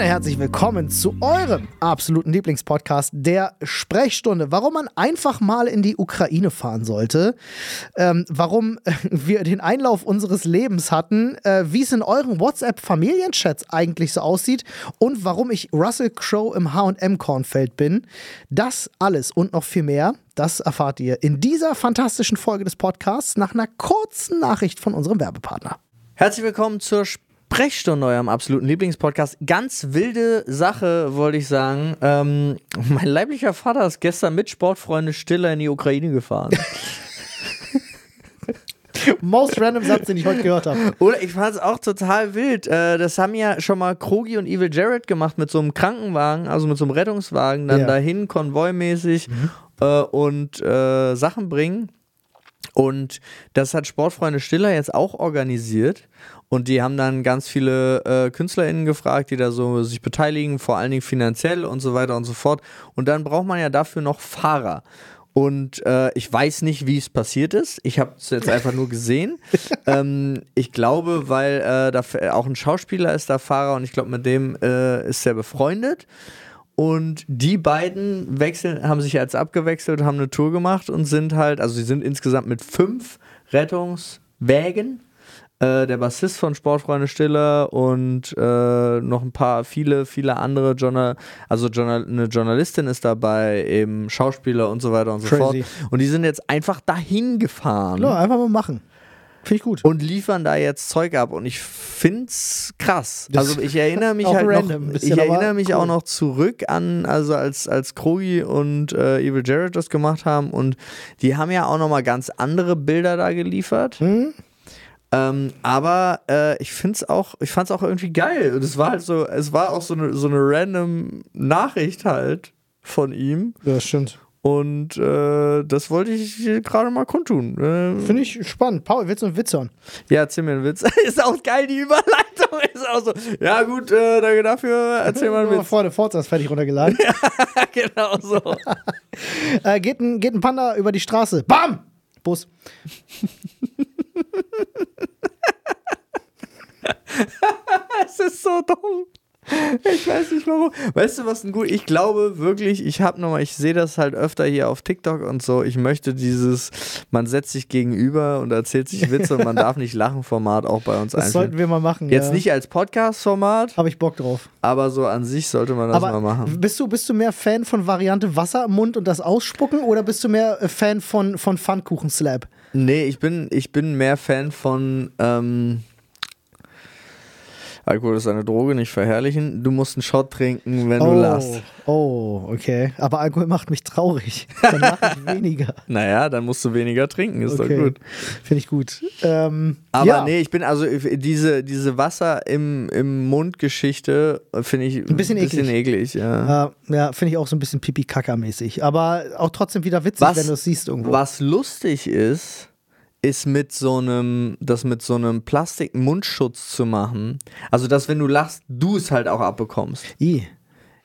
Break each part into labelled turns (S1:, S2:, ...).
S1: Freunde, herzlich willkommen zu eurem absoluten Lieblingspodcast, der Sprechstunde. Warum man einfach mal in die Ukraine fahren sollte, ähm, warum wir den Einlauf unseres Lebens hatten, äh, wie es in euren WhatsApp-Familienchats eigentlich so aussieht und warum ich Russell Crowe im HM-Kornfeld bin. Das alles und noch viel mehr, das erfahrt ihr in dieser fantastischen Folge des Podcasts nach einer kurzen Nachricht von unserem Werbepartner.
S2: Herzlich willkommen zur Sprechstunde, eurem absoluten Lieblingspodcast. Ganz wilde Sache, wollte ich sagen. Ähm, mein leiblicher Vater ist gestern mit Sportfreunde Stiller in die Ukraine gefahren.
S1: Most random Satz, den ich heute gehört habe.
S2: Oder ich fand es auch total wild. Äh, das haben ja schon mal Krogi und Evil Jared gemacht mit so einem Krankenwagen, also mit so einem Rettungswagen, dann
S1: Ja.
S2: dahin konvoimäßig äh, und äh, Sachen bringen. Und das hat Sportfreunde Stiller jetzt auch organisiert. Und die haben dann ganz viele äh, KünstlerInnen gefragt, die da so sich beteiligen, vor allen Dingen finanziell und so weiter und so fort. Und dann braucht man ja dafür noch Fahrer. Und äh, ich weiß nicht, wie es passiert ist. Ich habe es jetzt einfach nur gesehen. ähm, ich glaube, weil äh, da auch ein Schauspieler ist da Fahrer und ich glaube, mit dem äh, ist er befreundet. Und die beiden wechseln, haben sich jetzt abgewechselt, haben eine Tour gemacht und sind halt, also sie sind insgesamt mit fünf Rettungswägen. Äh, der Bassist von Sportfreunde Stiller und äh, noch ein paar, viele, viele andere Journal, also Journal, eine Journalistin ist dabei, eben Schauspieler und so weiter und so
S1: Crazy.
S2: fort. Und die sind jetzt einfach dahin gefahren
S1: Ja, einfach mal machen. Finde ich gut.
S2: und liefern da jetzt Zeug ab und ich find's krass.
S1: Das
S2: Also ich erinnere mich
S1: auch
S2: halt
S1: random,
S2: noch, ich erinnere mich
S1: cool.
S2: auch noch zurück an, also als als Krogi und äh, Evil Jared das gemacht haben und die haben ja auch noch mal ganz andere Bilder da geliefert.
S1: Hm?
S2: Ähm, aber äh, ich find's auch, ich fand's auch irgendwie geil. Und es war halt so, es war auch so eine so eine random Nachricht halt von ihm.
S1: Ja, das stimmt.
S2: Und äh, das wollte ich gerade mal kundtun. Äh,
S1: Finde ich spannend. Paul, willst du einen Witz hören?
S2: ja, erzähl mir einen Witz. ist auch geil, die Überleitung ist auch so. Ja, gut, äh, danke dafür. Erzähl mal einen Witz.
S1: Freunde, Forza ist fertig runtergeladen.
S2: genau so.
S1: äh, geht, ein, geht ein Panda über die Straße. Bam! Bus.
S2: Es ist so dumm. Ich weiß nicht warum. Weißt du, was ein gut. Ich glaube wirklich, ich habe nochmal, ich sehe das halt öfter hier auf TikTok und so. Ich möchte dieses, man setzt sich gegenüber und erzählt sich Witze und man darf nicht lachen Format auch bei uns
S1: Das sollten wir mal machen.
S2: Jetzt
S1: ja.
S2: nicht als Podcast-Format,
S1: Habe ich Bock drauf.
S2: aber so an sich sollte man das
S1: Aber
S2: mal machen.
S1: bist du, bist du mehr Fan von Variante Wasser im Mund und das Ausspucken oder bist du mehr äh, Fan von, von Pfannkuchen-Slap?
S2: Nee, ich bin, ich bin mehr Fan von ähm, Alkohol ist eine Droge, nicht verherrlichen. Du musst einen Shot trinken, wenn du
S1: Oh,
S2: lachst.
S1: oh, okay. Aber Alkohol macht mich traurig. Dann lache ich weniger.
S2: Naja, dann musst du weniger trinken, ist
S1: Okay.
S2: doch gut.
S1: Finde ich gut. Ähm,
S2: Aber
S1: ja,
S2: nee, ich bin also diese, diese Wasser im, im Mund-Geschichte äh, finde ich
S1: Ein bisschen eklig.
S2: eklig ja.
S1: äh, ja finde ich auch so ein bisschen Pipi-Kaka-mäßig. Aber auch trotzdem wieder witzig,
S2: Was-
S1: wenn du es siehst irgendwo.
S2: Was lustig ist, ist mit so einem, das mit so einem Plastik-Mundschutz zu machen. Also, dass wenn du lachst, du es halt auch abbekommst.
S1: I.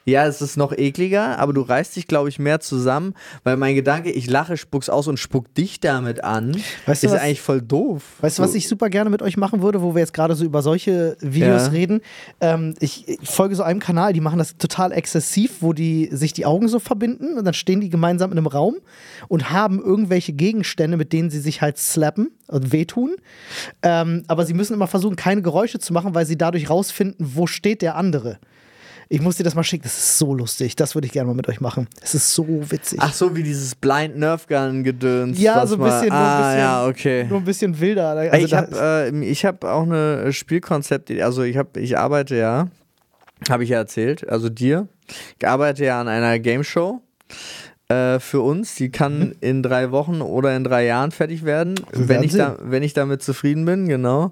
S2: Ja, es ist noch ekliger, aber du reißt dich, glaube ich, mehr zusammen, weil mein Gedanke, ich lache, spuck's aus und spuck dich damit an,
S1: Weißt du,
S2: ist
S1: was-
S2: eigentlich voll doof.
S1: Weißt du, was ich super gerne mit euch machen würde, wo wir jetzt gerade so über solche Videos
S2: Ja.
S1: reden? Ähm, ich, ich folge so einem Kanal, die machen das total exzessiv, wo die sich die Augen so verbinden und dann stehen die gemeinsam in einem Raum und haben irgendwelche Gegenstände, mit denen sie sich halt slappen und wehtun. Ähm, aber sie müssen immer versuchen, keine Geräusche zu machen, weil sie dadurch rausfinden, wo steht der andere. Ich muss dir das mal schicken, das ist so lustig. Das würde ich gerne mal mit euch machen. Es ist so witzig.
S2: Ach so, wie dieses Blind Nerf Gun Gedöns.
S1: ja, so ein
S2: mal-
S1: bisschen, ein
S2: ah,
S1: bisschen,
S2: ja, okay.
S1: nur ein bisschen wilder. Also
S2: Ey, ich habe äh, ich hab auch eine Spielkonzept, also ich habe ich arbeite ja, habe ich ja erzählt, also dir, ich arbeite ja an einer Game Show äh, für uns, die kann in drei Wochen oder in drei Jahren fertig werden, wenn ich, da, wenn ich damit zufrieden bin, genau.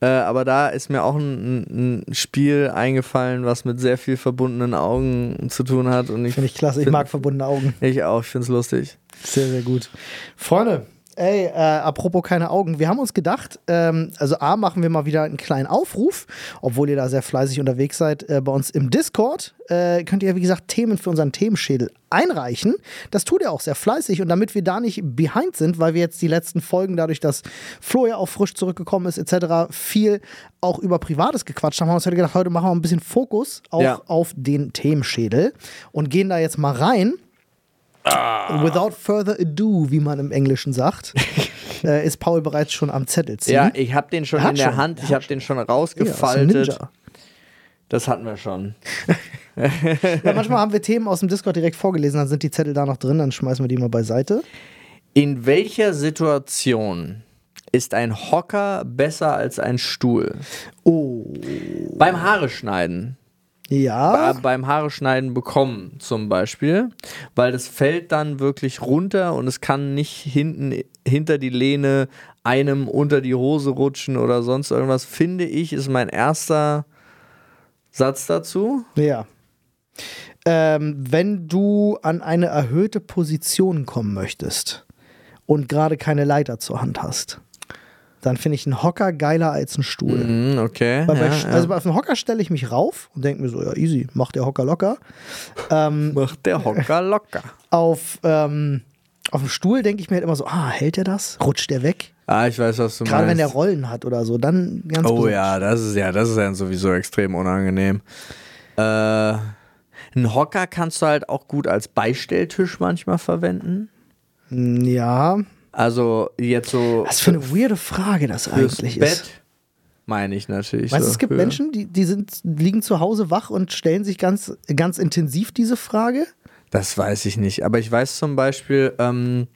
S2: Äh, aber da ist mir auch ein, ein Spiel eingefallen, was mit sehr viel verbundenen Augen zu tun hat. Ich
S1: Finde ich klasse. Ich
S2: find-
S1: mag verbundene Augen.
S2: Ich auch, ich finde es lustig.
S1: Sehr, sehr gut. Freunde, Ey, äh, apropos keine Augen. Wir haben uns gedacht, ähm, also A, machen wir mal wieder einen kleinen Aufruf, obwohl ihr da sehr fleißig unterwegs seid. Äh, bei uns im Discord äh, könnt ihr, wie gesagt, Themen für unseren Themenschädel einreichen. Das tut ihr auch sehr fleißig und damit wir da nicht behind sind, weil wir jetzt die letzten Folgen, dadurch, dass Flo ja auch frisch zurückgekommen ist, etc., viel auch über Privates gequatscht haben, haben wir uns heute gedacht, heute machen wir ein bisschen Fokus auch
S2: Ja.
S1: auf den Themenschädel und gehen da jetzt mal rein. Without further ado, wie man im Englischen sagt, äh, ist Paul bereits schon am Zettel ziehen.
S2: Ja, ich habe den schon in der
S1: schon,
S2: Hand, ich habe den schon
S1: Ja,
S2: rausgefaltet.
S1: Ninja.
S2: das hatten wir schon.
S1: Ja, manchmal haben wir Themen aus dem Discord direkt vorgelesen, dann sind die Zettel da noch drin, dann schmeißen wir die mal beiseite.
S2: In welcher Situation ist ein Hocker besser als ein Stuhl?
S1: Oh.
S2: Beim Haare schneiden.
S1: Ja.
S2: Beim Haare schneiden bekommen zum Beispiel, weil das fällt dann wirklich runter und es kann nicht hinten hinter die Lehne einem unter die Hose rutschen oder sonst irgendwas, finde ich, ist mein erster Satz dazu.
S1: Ja. Ähm, wenn du an eine erhöhte Position kommen möchtest und gerade keine Leiter zur Hand hast, dann finde ich einen Hocker geiler als einen Stuhl.
S2: Mhm, okay.
S1: Bei,
S2: ja, ja.
S1: Also bei auf den Hocker stelle ich mich rauf und denke mir so, ja, easy, macht der Hocker locker. Ähm,
S2: Macht der Hocker locker.
S1: auf, ähm, auf dem Stuhl denke ich mir halt immer so, ah, hält er das? Rutscht der weg?
S2: Ah, ich weiß, was du
S1: Gerade wenn der
S2: meinst.
S1: Rollen hat oder so, dann ganz
S2: Oh
S1: besonders.
S2: ja, das ist ja, das ist ja sowieso extrem unangenehm. Äh, einen Hocker kannst du halt auch gut als Beistelltisch manchmal verwenden.
S1: Ja,
S2: Also jetzt so
S1: was für eine weirde Frage das eigentlich
S2: Bett,
S1: ist.
S2: meine ich natürlich.
S1: Weißt du,
S2: so
S1: es gibt
S2: für-
S1: Menschen, die, die sind, liegen zu Hause wach und stellen sich ganz, ganz intensiv diese Frage.
S2: Das weiß ich nicht. Aber ich weiß zum Beispiel, ähm,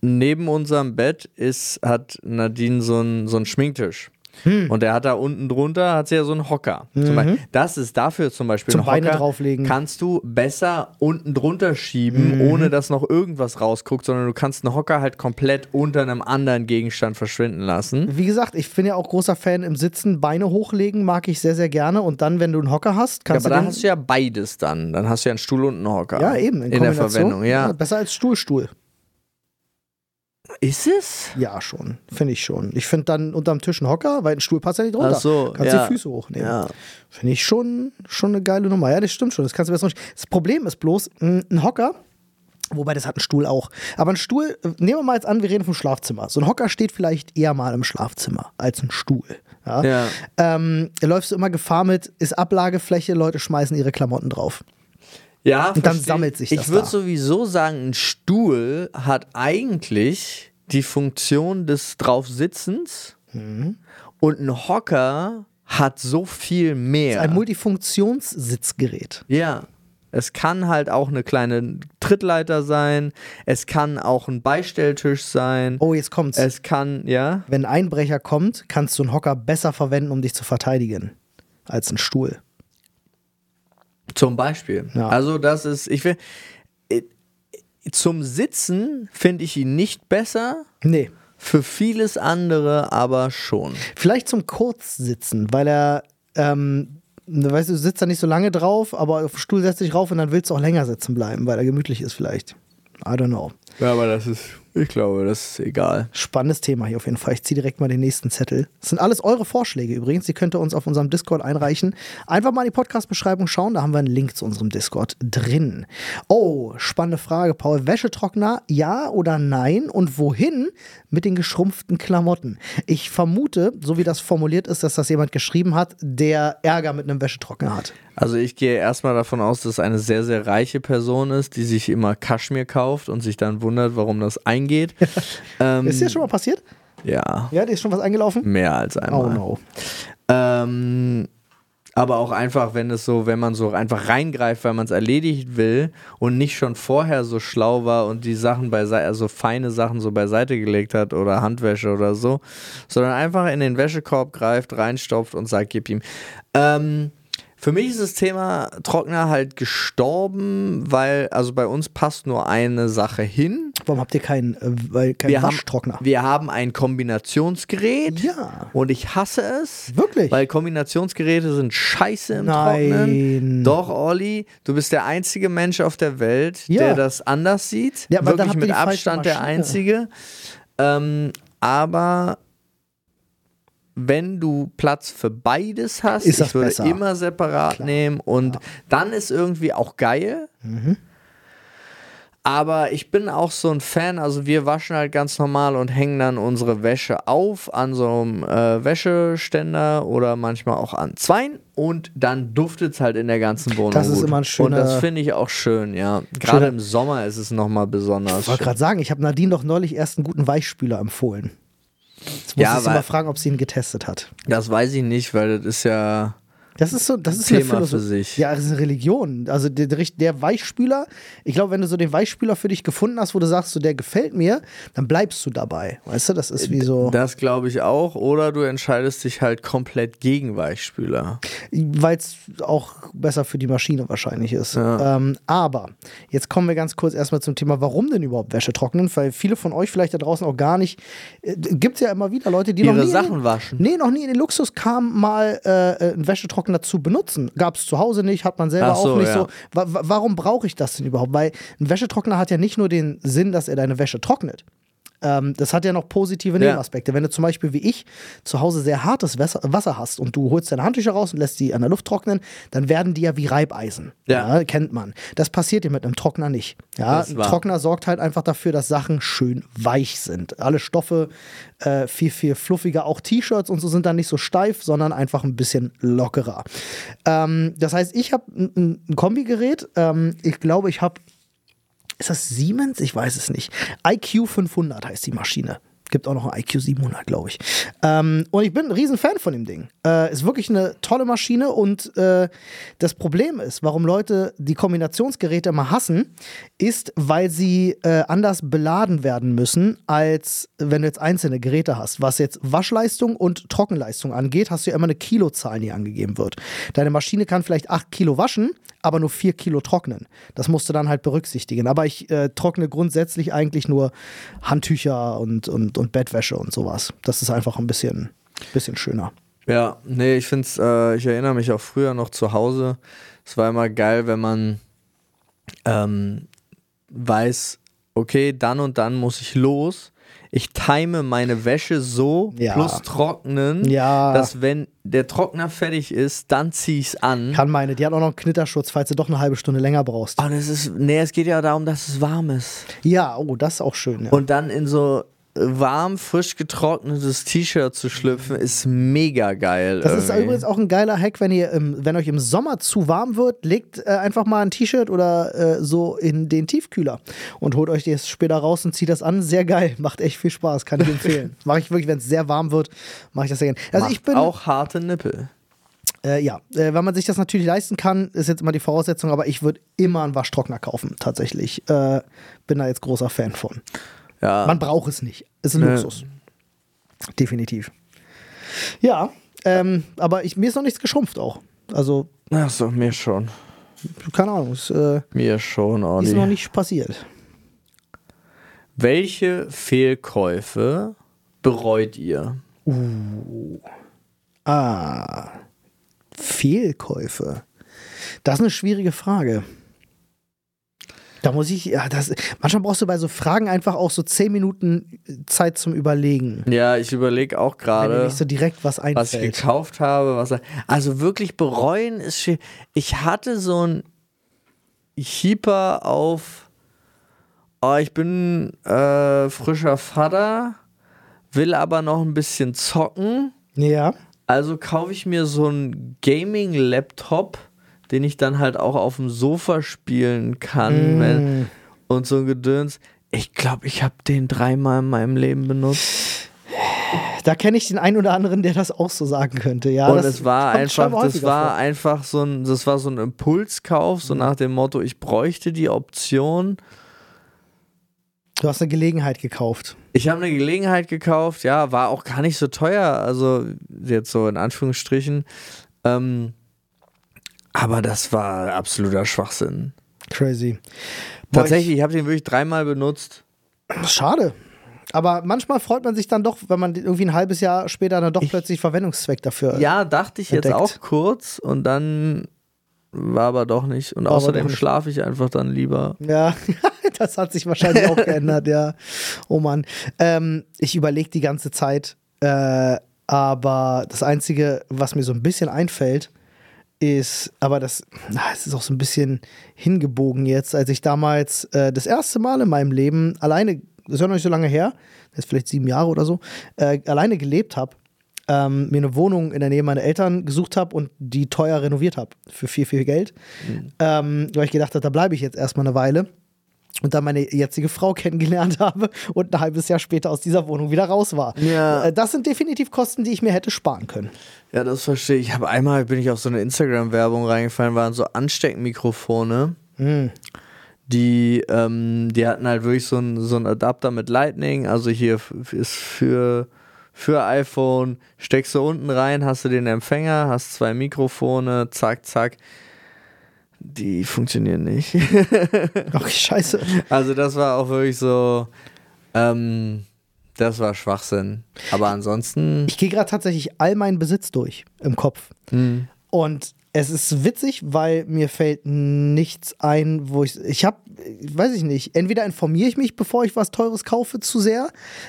S2: neben unserem Bett ist, hat Nadine so einen so einen Schminktisch.
S1: Hm.
S2: Und der hat da unten drunter, hat sie ja so einen Hocker. Zum Beispiel, das ist dafür zum Beispiel
S1: Mhm. Zum
S2: ein
S1: Beine
S2: Hocker,
S1: drauflegen.
S2: kannst du besser unten drunter schieben,
S1: Mhm.
S2: ohne dass noch irgendwas rausguckt, sondern du kannst einen Hocker halt komplett unter einem anderen Gegenstand verschwinden lassen.
S1: Wie gesagt, ich bin ja auch großer Fan im Sitzen. Beine hochlegen mag ich sehr, sehr gerne. Und dann, wenn du einen Hocker hast,
S2: Ja,
S1: kannst
S2: aber
S1: du
S2: da
S1: den,
S2: hast du ja beides dann. Dann hast du ja einen Stuhl und einen Hocker.
S1: ja eben in,
S2: in der. Verwendung, ja.
S1: Besser als Stuhlstuhl.
S2: Ist es?
S1: Ja, schon. Finde ich schon. Ich finde dann unterm Tisch einen Hocker, weil ein Stuhl passt ja nicht drunter.
S2: Ach so,
S1: kannst
S2: ja.
S1: die Füße hochnehmen.
S2: Ja.
S1: Finde ich schon, schon eine geile Nummer. Ja, das stimmt schon. Das kannst du besser nicht. Das Problem ist bloß, ein Hocker, wobei das hat ein Stuhl auch. Aber ein Stuhl, nehmen wir mal jetzt an, wir reden vom Schlafzimmer. So ein Hocker steht vielleicht eher mal im Schlafzimmer als ein Stuhl. Ja.
S2: Ja.
S1: Ähm, da läufst du immer Gefahr mit, ist Ablagefläche, Leute schmeißen ihre Klamotten drauf.
S2: Ja,
S1: Und dann
S2: verstehe.
S1: sammelt sich das
S2: Ich würde
S1: da.
S2: sowieso sagen, ein Stuhl hat eigentlich die Funktion des Draufsitzens
S1: Mhm.
S2: und ein Hocker hat so viel mehr.
S1: Ein Multifunktionssitzgerät.
S2: ja. Es kann halt auch eine kleine Trittleiter sein. Es kann auch ein Beistelltisch sein.
S1: Oh, jetzt kommt's.
S2: Es kann, ja.
S1: Wenn ein Einbrecher kommt, kannst du einen Hocker besser verwenden, um dich zu verteidigen, als ein Stuhl.
S2: Zum Beispiel.
S1: Ja.
S2: Also, das ist, ich will, äh, zum Sitzen finde ich ihn nicht besser.
S1: Nee.
S2: Für vieles andere aber schon.
S1: Vielleicht zum Kurzsitzen, weil er, ähm, weißt du, du sitzt da nicht so lange drauf, aber auf den Stuhl setzt dich rauf und dann willst du auch länger sitzen bleiben, weil er gemütlich ist vielleicht. I don't know.
S2: Ja, aber das ist, ich glaube, das ist egal.
S1: Spannendes Thema hier auf jeden Fall. Ich ziehe direkt mal den nächsten Zettel. Das sind alles eure Vorschläge übrigens. Die könnt ihr uns auf unserem Discord einreichen. Einfach mal in die Podcast-Beschreibung schauen. Da haben wir einen Link zu unserem Discord drin. Oh, spannende Frage, Paul. Wäschetrockner, ja oder nein? Und wohin mit den geschrumpften Klamotten? Ich vermute, so wie das formuliert ist, dass das jemand geschrieben hat, der Ärger mit einem Wäschetrockner hat.
S2: Also ich gehe erstmal davon aus, dass es eine sehr, sehr reiche Person ist, die sich immer Kaschmir kauft und sich dann wundert, warum das eingeht. ähm,
S1: Ist dir schon mal passiert?
S2: ja,
S1: Ja, dir ist schon was eingelaufen?
S2: mehr als einmal.
S1: Oh no.
S2: Ähm, aber auch einfach, wenn es so, wenn man so einfach reingreift, weil man es erledigt will und nicht schon vorher so schlau war und die Sachen beiseite, also feine Sachen so beiseite gelegt hat oder Handwäsche oder so, sondern einfach in den Wäschekorb greift, reinstopft und sagt, gib ihm. Ähm, für mich ist das Thema Trockner halt gestorben, weil, also bei uns passt nur eine Sache hin.
S1: Warum habt ihr keinen, äh, weil- keinen
S2: Wir haben,
S1: Waschtrockner?
S2: wir haben ein Kombinationsgerät.
S1: Ja.
S2: Und ich hasse es.
S1: Wirklich?
S2: Weil Kombinationsgeräte sind scheiße im
S1: Nein.
S2: Trocknen. Doch, Olli, du bist der einzige Mensch auf der Welt,
S1: Ja.
S2: der das anders sieht.
S1: Ja, aber
S2: Wirklich mit Abstand der einzige. Ähm, aber wenn du Platz für beides hast,
S1: Ist das
S2: ich würde
S1: besser.
S2: immer separat
S1: Klar.
S2: nehmen und dann ist irgendwie auch geil.
S1: Mhm.
S2: Aber ich bin auch so ein Fan, also wir waschen halt ganz normal und hängen dann unsere Wäsche auf an so einem äh, Wäscheständer oder manchmal auch an Zweien und dann duftet es halt in der ganzen Wohnung.
S1: Das ist
S2: gut.
S1: immer ein schöner-
S2: Und das finde ich auch schön, ja. Gerade im Sommer ist es nochmal besonders.
S1: Ich wollte gerade sagen, ich habe Nadine doch neulich erst einen guten Weichspüler empfohlen. Jetzt muss
S2: Ja,
S1: ich sie mal fragen, ob sie ihn getestet hat.
S2: Das weiß ich nicht, weil das ist ja.
S1: Das ist so, das ist
S2: Thema
S1: eine Philosophie.
S2: für sich.
S1: Ja, das ist eine Religion. Also der, der, Weichspüler, ich glaube, wenn du so den Weichspüler für dich gefunden hast, wo du sagst, so der gefällt mir, dann bleibst du dabei. Weißt du, das ist wie so,
S2: Das glaube ich auch. Oder du entscheidest dich halt komplett gegen Weichspüler.
S1: weil es auch besser für die Maschine wahrscheinlich ist.
S2: Ja.
S1: Ähm, aber jetzt kommen wir ganz kurz erstmal zum Thema, warum denn überhaupt Wäsche trocknen? Weil viele von euch vielleicht da draußen auch gar nicht, äh, gibt es ja immer wieder Leute, die noch
S2: Ihre
S1: nie in
S2: Sachen waschen.
S1: Nee, noch nie in den Luxus kam, mal äh, einen Wäschetrockner zu benutzen. Gab es zu Hause nicht, hat man selber
S2: so,
S1: auch nicht
S2: ja.
S1: so. Wa warum brauche ich das denn überhaupt? Weil ein Wäschetrockner hat ja nicht nur den Sinn, dass er deine Wäsche trocknet. Ähm, das hat ja noch positive
S2: Ja.
S1: Nebenaspekte. Wenn du zum Beispiel wie ich zu Hause sehr hartes Wasser, hast und du holst deine Handtücher raus und lässt die an der Luft trocknen, dann werden die ja wie Reibeisen.
S2: Ja.
S1: kennt man. Das passiert dir mit einem Trockner nicht. Ja, ein. Trockner sorgt halt einfach dafür, dass Sachen schön weich sind. Alle Stoffe äh, viel, viel fluffiger. Auch T-Shirts und so sind dann nicht so steif, sondern einfach ein bisschen lockerer. Ähm, das heißt, ich habe ein, ein- ein Kombigerät. Ähm, ich glaube, ich habe ist das Siemens? Ich weiß es nicht. IQ 500 heißt die Maschine. Gibt auch noch ein IQ 700, glaube ich. Ähm, und ich bin ein riesen Fan von dem Ding. Äh, ist wirklich eine tolle Maschine und äh, das Problem ist, warum Leute die Kombinationsgeräte immer hassen, ist, weil sie äh, anders beladen werden müssen, als wenn du jetzt einzelne Geräte hast. Was jetzt Waschleistung und Trockenleistung angeht, hast du ja immer eine Kilozahl, die angegeben wird. Deine Maschine kann vielleicht 8 Kilo waschen, aber nur 4 Kilo trocknen. Das musst du dann halt berücksichtigen. Aber ich äh, trockne grundsätzlich eigentlich nur Handtücher und, und, und Bettwäsche und sowas. Das ist einfach ein bisschen, bisschen schöner.
S2: Ja, nee, ich finde äh, ich erinnere mich auch früher noch zu Hause. Es war immer geil, wenn man ähm, weiß, okay, dann und dann muss ich los. Ich time meine Wäsche so
S1: Ja.
S2: plus trocknen,
S1: Ja.
S2: dass wenn der Trockner fertig ist, dann ziehe ich es an.
S1: Kann meine, die hat auch noch einen Knitterschutz, falls du doch eine halbe Stunde länger brauchst.
S2: Oh, das ist, nee, es geht ja darum, dass es warm ist.
S1: Ja, oh, das ist auch schön. Ja.
S2: Und dann in so warm, frisch getrocknetes T-Shirt zu schlüpfen, ist mega geil.
S1: Das ist
S2: irgendwie.
S1: übrigens auch ein geiler Hack, wenn ihr, wenn euch im Sommer zu warm wird, legt äh, einfach mal ein T-Shirt oder äh, so in den Tiefkühler und holt euch das später raus und zieht das an. Sehr geil, macht echt viel Spaß, kann ich empfehlen. mache ich wirklich, wenn es sehr warm wird, mache ich das sehr gerne. Also
S2: Macht
S1: ich bin
S2: auch harte Nippel.
S1: Äh, ja, äh, wenn man sich das natürlich leisten kann, ist jetzt immer die Voraussetzung, aber ich würde immer einen Waschtrockner kaufen, tatsächlich. Äh, bin da jetzt großer Fan von.
S2: Ja.
S1: Man braucht es nicht. Ist ein. Luxus. Definitiv. Ja, ähm, aber ich, mir ist noch nichts geschrumpft auch. Also,
S2: Ach so, mir schon.
S1: keine Ahnung, es äh,
S2: Mir schon,
S1: ist
S2: Olli.
S1: noch nicht passiert.
S2: Welche Fehlkäufe bereut ihr?
S1: Ah, Fehlkäufe. Das ist eine schwierige Frage. Da muss ich, ja, das, manchmal brauchst du bei so Fragen einfach auch so zehn Minuten Zeit zum Überlegen.
S2: Ja, ich überlege auch
S1: Wenn dir
S2: gerade,
S1: nicht so direkt was
S2: was ich
S1: einfällt.
S2: gekauft habe. Was, also wirklich bereuen ist schwierig. Ich hatte so ein Hyper auf, oh, ich bin äh, frischer Vater, will aber noch ein bisschen zocken.
S1: Ja.
S2: Also kaufe ich mir so einen Gaming-Laptop, den ich dann halt auch auf dem Sofa spielen kann
S1: Mm.
S2: wenn, und so ein Gedöns. Ich glaube, ich habe den dreimal in meinem Leben benutzt.
S1: Da kenne ich den einen oder anderen, der das auch so sagen könnte. Ja,
S2: und
S1: das
S2: es war einfach, das war
S1: vor.
S2: einfach so ein, das war so ein Impulskauf, so nach dem Motto, ich bräuchte die Option.
S1: Du hast eine Gelegenheit gekauft.
S2: Ich habe eine Gelegenheit gekauft, ja, war auch gar nicht so teuer, also jetzt so in Anführungsstrichen. Ähm, aber das war absoluter Schwachsinn.
S1: Crazy. Boah,
S2: Tatsächlich, ich habe den wirklich dreimal benutzt.
S1: Schade. Aber manchmal freut man sich dann doch, wenn man irgendwie ein halbes Jahr später dann doch
S2: Ich-
S1: plötzlich Verwendungszweck dafür.
S2: Ja, dachte ich jetzt
S1: entdeckt.
S2: auch kurz und dann war aber doch nicht. Und
S1: War
S2: außerdem schlafe ich einfach dann lieber.
S1: Ja, das hat sich wahrscheinlich auch geändert, ja. Oh Mann. Ähm, ich überlege die ganze Zeit, äh, aber das Einzige, was mir so ein bisschen einfällt, ist, aber das, na, es ist auch so ein bisschen hingebogen jetzt, als ich damals äh, das erste Mal in meinem Leben alleine, das ist ja noch nicht so lange her, das ist vielleicht sieben Jahre oder so, äh, alleine gelebt habe, ähm, mir eine Wohnung in der Nähe meiner Eltern gesucht habe und die teuer renoviert habe für viel, viel Geld. Ähm, weil ich gedacht habe, da bleibe ich jetzt erstmal eine Weile und dann meine jetzige Frau kennengelernt habe und ein halbes Jahr später aus dieser Wohnung wieder raus war.
S2: Ja.
S1: Äh, Das sind definitiv Kosten, die ich mir hätte sparen können.
S2: Ja, das verstehe ich. Ich habe einmal bin ich auf so eine Instagram-Werbung reingefallen, waren so Ansteckmikrofone. Die, ähm, die hatten halt wirklich so einen so einen Adapter mit Lightning. Also hier ist für, für iPhone, steckst du unten rein, hast du den Empfänger, hast zwei Mikrofone, zack, zack. Die funktionieren nicht.
S1: Okay, scheiße.
S2: Also das war auch wirklich so, ähm, das war Schwachsinn. Aber ansonsten,
S1: Ich gehe gerade tatsächlich all meinen Besitz durch im Kopf.
S2: hm,
S1: Und es ist witzig, weil mir fällt nichts ein, wo ich. Ich habe, weiß ich nicht, entweder informiere ich mich, bevor ich was Teures kaufe, zu sehr,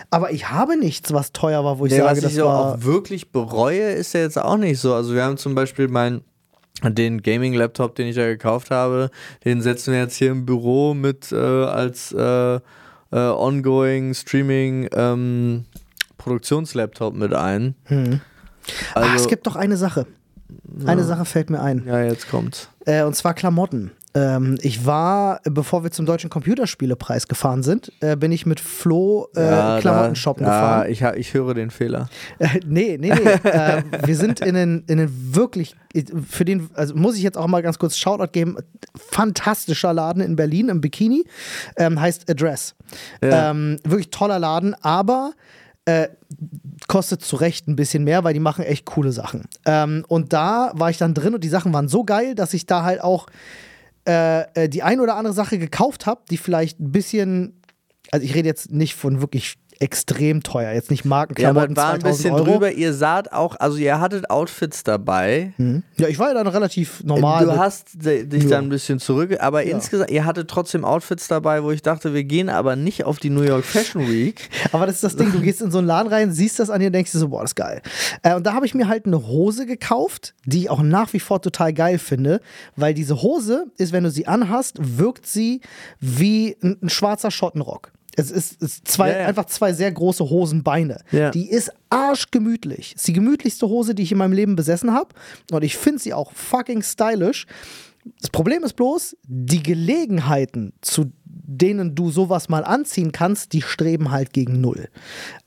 S1: aber ich habe nichts, was teuer war, wo ich
S2: Nee,
S1: sage,
S2: was
S1: das
S2: ich so
S1: war.
S2: auch wirklich bereue, ist ja jetzt auch nicht so. Also wir haben zum Beispiel meinen den Gaming-Laptop, den ich ja gekauft habe, den setzen wir jetzt hier im Büro mit äh, als äh, äh, ongoing Streaming ähm, Produktionslaptop mit ein.
S1: Hm.
S2: Also,
S1: ah, es gibt doch eine Sache. Eine Sache fällt mir ein.
S2: ja, jetzt kommt's.
S1: Äh, und zwar Klamotten. Ähm, ich war, bevor wir zum Deutschen Computerspielepreis gefahren sind, äh, bin ich mit Flo äh,
S2: Ja,
S1: Klamotten shoppen
S2: ja,
S1: gefahren.
S2: Ich, ich höre den Fehler.
S1: Äh, nee, nee, nee. äh, wir sind in den, in den wirklich, für den, also muss ich jetzt auch mal ganz kurz Shoutout geben, fantastischer Laden in Berlin im Bikini, ähm, heißt Address.
S2: Ja.
S1: Ähm, wirklich toller Laden, aber äh, kostet zu Recht ein bisschen mehr, weil die machen echt coole Sachen. Ähm, und da war ich dann drin und die Sachen waren so geil, dass ich da halt auch äh, äh, die ein oder andere Sache gekauft habe, die vielleicht ein bisschen, also ich rede jetzt nicht von wirklich extrem teuer, jetzt nicht
S2: Ja, aber
S1: Markenklamotten,
S2: war ein
S1: 2000
S2: bisschen
S1: Euro.
S2: drüber. Ihr saht auch, also ihr hattet Outfits dabei.
S1: Mhm. Ja, ich war ja dann relativ normal.
S2: Du hast dich
S1: Ja.
S2: dann ein bisschen zurück, aber
S1: Ja.
S2: insgesamt, ihr hattet trotzdem Outfits dabei, wo ich dachte, wir gehen aber nicht auf die New York Fashion Week.
S1: Aber das ist das Ding, du gehst in so einen Laden rein, siehst das an dir und denkst dir so, boah, das ist geil. Äh, und da habe ich mir halt eine Hose gekauft, die ich auch nach wie vor total geil finde, weil diese Hose ist, wenn du sie anhast, wirkt sie wie ein, ein schwarzer Schottenrock. Es ist, ist zwei,
S2: Ja, ja.
S1: einfach zwei sehr große Hosenbeine.
S2: Ja.
S1: Die ist arschgemütlich. Ist die gemütlichste Hose, die ich in meinem Leben besessen habe. Und ich finde sie auch fucking stylisch. Das Problem ist bloß, die Gelegenheiten, zu denen du sowas mal anziehen kannst, die streben halt gegen null.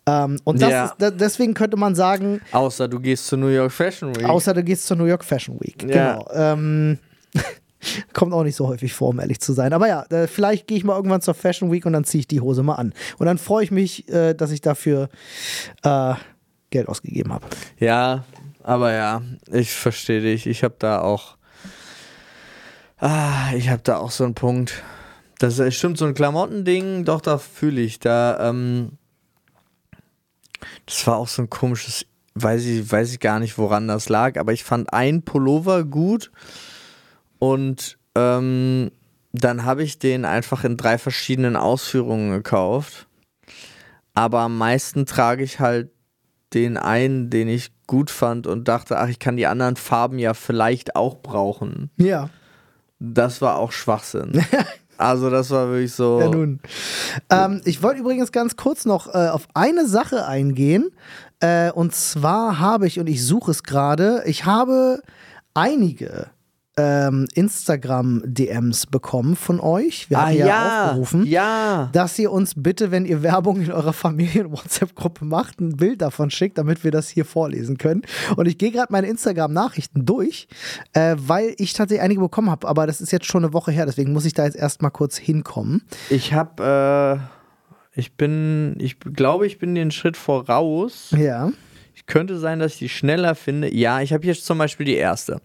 S1: Ähm, und
S2: Ja.
S1: ist, da, deswegen könnte man sagen,
S2: Außer du gehst zur New York Fashion Week.
S1: außer du gehst zur New York Fashion Week.
S2: Ja.
S1: Genau. Ähm, kommt auch nicht so häufig vor, um ehrlich zu sein. Aber ja, vielleicht gehe ich mal irgendwann zur Fashion Week und dann ziehe ich die Hose mal an. Und dann freue ich mich, äh, dass ich dafür äh, Geld ausgegeben habe.
S2: Ja, aber ja, ich verstehe dich. Ich habe da auch. Ah, ich habe da auch so einen Punkt. Das ist- stimmt, so ein Klamottending, doch, da fühle ich. Da, ähm. Das war auch so ein komisches. Weiß ich, weiß ich gar nicht, woran das lag, aber ich fand einen Pullover gut und ähm, dann habe ich den einfach in drei verschiedenen Ausführungen gekauft. Aber am meisten trage ich halt den einen, den ich gut fand und dachte, ach, ich kann die anderen Farben ja vielleicht auch brauchen.
S1: Ja.
S2: Das war auch Schwachsinn. also das war wirklich so.
S1: Ja, nun. Ähm, ich wollte übrigens ganz kurz noch äh, auf eine Sache eingehen. Äh, und zwar habe ich, und ich suche es gerade, ich habe einige ähm, Instagram-DMs bekommen von euch. Wir
S2: ah
S1: hatten ja,
S2: ja,
S1: aufgerufen.
S2: ja.
S1: Dass ihr uns bitte, wenn ihr Werbung in eurer Familien-WhatsApp-Gruppe macht, ein Bild davon schickt, damit wir das hier vorlesen können. Und ich gehe gerade meine Instagram-Nachrichten durch, äh, weil ich tatsächlich einige bekommen habe. Aber das ist jetzt schon eine Woche her, deswegen muss ich da jetzt erstmal kurz hinkommen.
S2: Ich habe, äh, ich bin, ich glaube, ich bin den Schritt voraus.
S1: Ja.
S2: Könnte sein, dass ich die schneller finde. Ja, ich habe hier zum Beispiel die erste.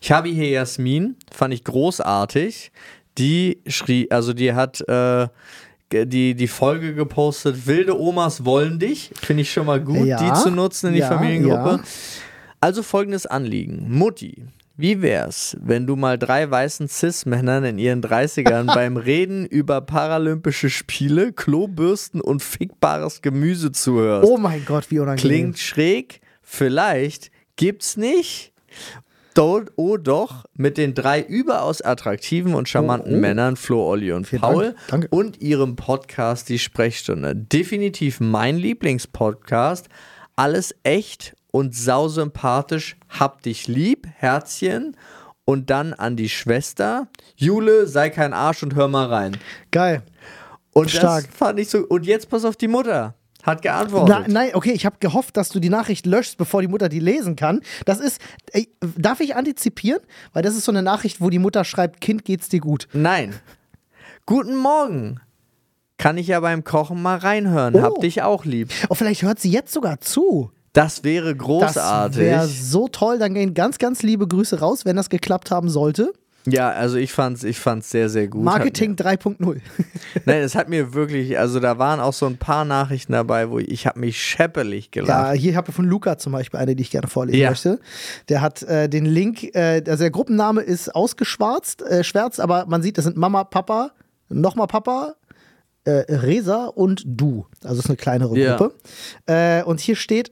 S2: Ich habe hier Jasmin, fand ich großartig. Die schrie, also die hat äh, die, die Folge gepostet, wilde Omas wollen dich. Finde ich schon mal gut,
S1: Ja,
S2: die zu nutzen in die
S1: ja,
S2: Familiengruppe.
S1: ja.
S2: Also folgendes Anliegen. Mutti, Wie wär's, wenn du mal drei weißen Cis-Männern in ihren 30ern beim Reden über paralympische Spiele, Klobürsten und fickbares Gemüse zuhörst?
S1: Oh mein Gott, wie unangenehm.
S2: Klingt schräg, vielleicht gibt's nicht. Do, oh doch, mit den drei überaus attraktiven und charmanten
S1: Oh, oh.
S2: Männern Flo, Olli und
S1: Vielen
S2: Paul
S1: Dank, danke.
S2: und ihrem Podcast Die Sprechstunde. Definitiv mein Lieblingspodcast. Alles echt und sausympathisch. Hab dich lieb, Herzchen. Und dann an die Schwester. Jule, sei kein Arsch und hör mal rein.
S1: Geil.
S2: Und
S1: Stark.
S2: das fand ich so. Und jetzt pass auf die Mutter. Hat geantwortet.
S1: Na, nein, okay, ich habe gehofft, dass du die Nachricht löschst, bevor die Mutter die lesen kann. Das ist, ey, darf ich antizipieren? Weil das ist so eine Nachricht, wo die Mutter schreibt, Kind, geht's dir gut.
S2: Nein. Guten Morgen. Kann ich ja beim Kochen mal reinhören.
S1: Oh.
S2: Hab dich auch lieb.
S1: Oh, vielleicht hört sie jetzt sogar zu.
S2: Das wäre
S1: Das
S2: großartig.
S1: wäre so toll. Dann gehen ganz, ganz liebe Grüße raus, wenn das geklappt haben sollte.
S2: ja, also ich fand's, ich fand's sehr, sehr gut.
S1: Marketing 3.0.
S2: Hat mir, nein, es hat mir wirklich, also da waren auch so ein paar Nachrichten dabei, wo ich, ich habe mich schepperlich
S1: Ja,
S2: gelacht.
S1: hier habe ich von Luca zum Beispiel eine, die ich gerne vorlesen
S2: Ja.
S1: möchte. Der hat äh, den Link, äh, also der Gruppenname ist ausgeschwarzt, äh, schwärzt, aber man sieht, das sind Mama, Papa, nochmal Papa, äh, Resa und du. Also es ist eine kleinere
S2: Ja.
S1: Gruppe. Äh, und hier steht.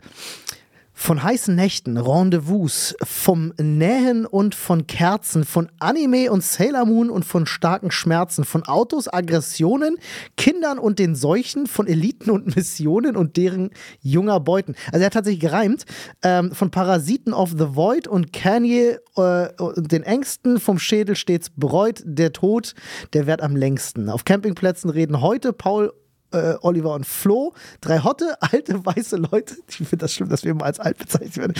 S1: Von heißen Nächten, Rendezvous, vom Nähen und von Kerzen, von Anime und Sailor Moon und von starken Schmerzen, von Autos, Aggressionen, Kindern und den Seuchen, von Eliten und Missionen und deren junger Beuten. Also er hat tatsächlich gereimt. Ähm, von Parasiten of the Void und Kanye äh, und den Ängsten, vom Schädel stets bereut, der Tod, der währt am längsten. Auf Campingplätzen reden heute Paul äh, Oliver und Flo, drei hotte, alte, weiße Leute. Ich finde das schlimm, dass wir immer als alt bezeichnet werden.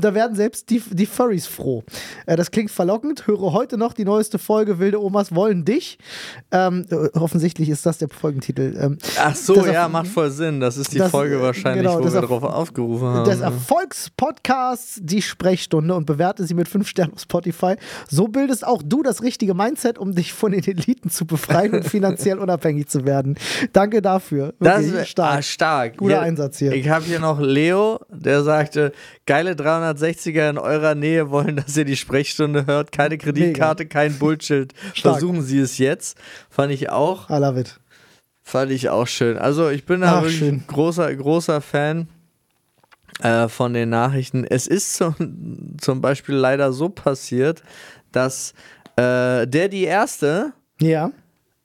S1: Da werden selbst die, die Furries froh. Äh, das klingt verlockend. Höre heute noch die neueste Folge Wilde Omas wollen dich. Ähm, äh, offensichtlich ist das der Folgentitel. Ähm,
S2: Ach so, ja,
S1: auf-
S2: macht voll Sinn. Das ist die
S1: das,
S2: Folge
S1: äh,
S2: wahrscheinlich,
S1: genau,
S2: wo wir
S1: auf-
S2: drauf aufgerufen haben.
S1: des Erfolgspodcasts Die Sprechstunde und bewerte sie mit fünf Sternen auf Spotify. So bildest auch du das richtige Mindset, um dich von den Eliten zu befreien und finanziell unabhängig zu werden. Danke dafür.
S2: Das
S1: Wirklich
S2: wär-
S1: stark.
S2: Ah, stark.
S1: Guter Einsatz hier.
S2: Ich habe hier noch Leo, der sagte, geile 360er in eurer Nähe wollen, dass ihr die Sprechstunde hört. Keine Kreditkarte, kein Bullshit. Versuchen Sie es jetzt. Fand ich auch.
S1: I love it.
S2: Fand ich auch schön. Also ich bin da
S1: Ach,
S2: wirklich
S1: schön.
S2: großer, großer Fan äh, von den Nachrichten. Es ist zum, zum Beispiel leider so passiert, dass äh, der die erste
S1: Ja.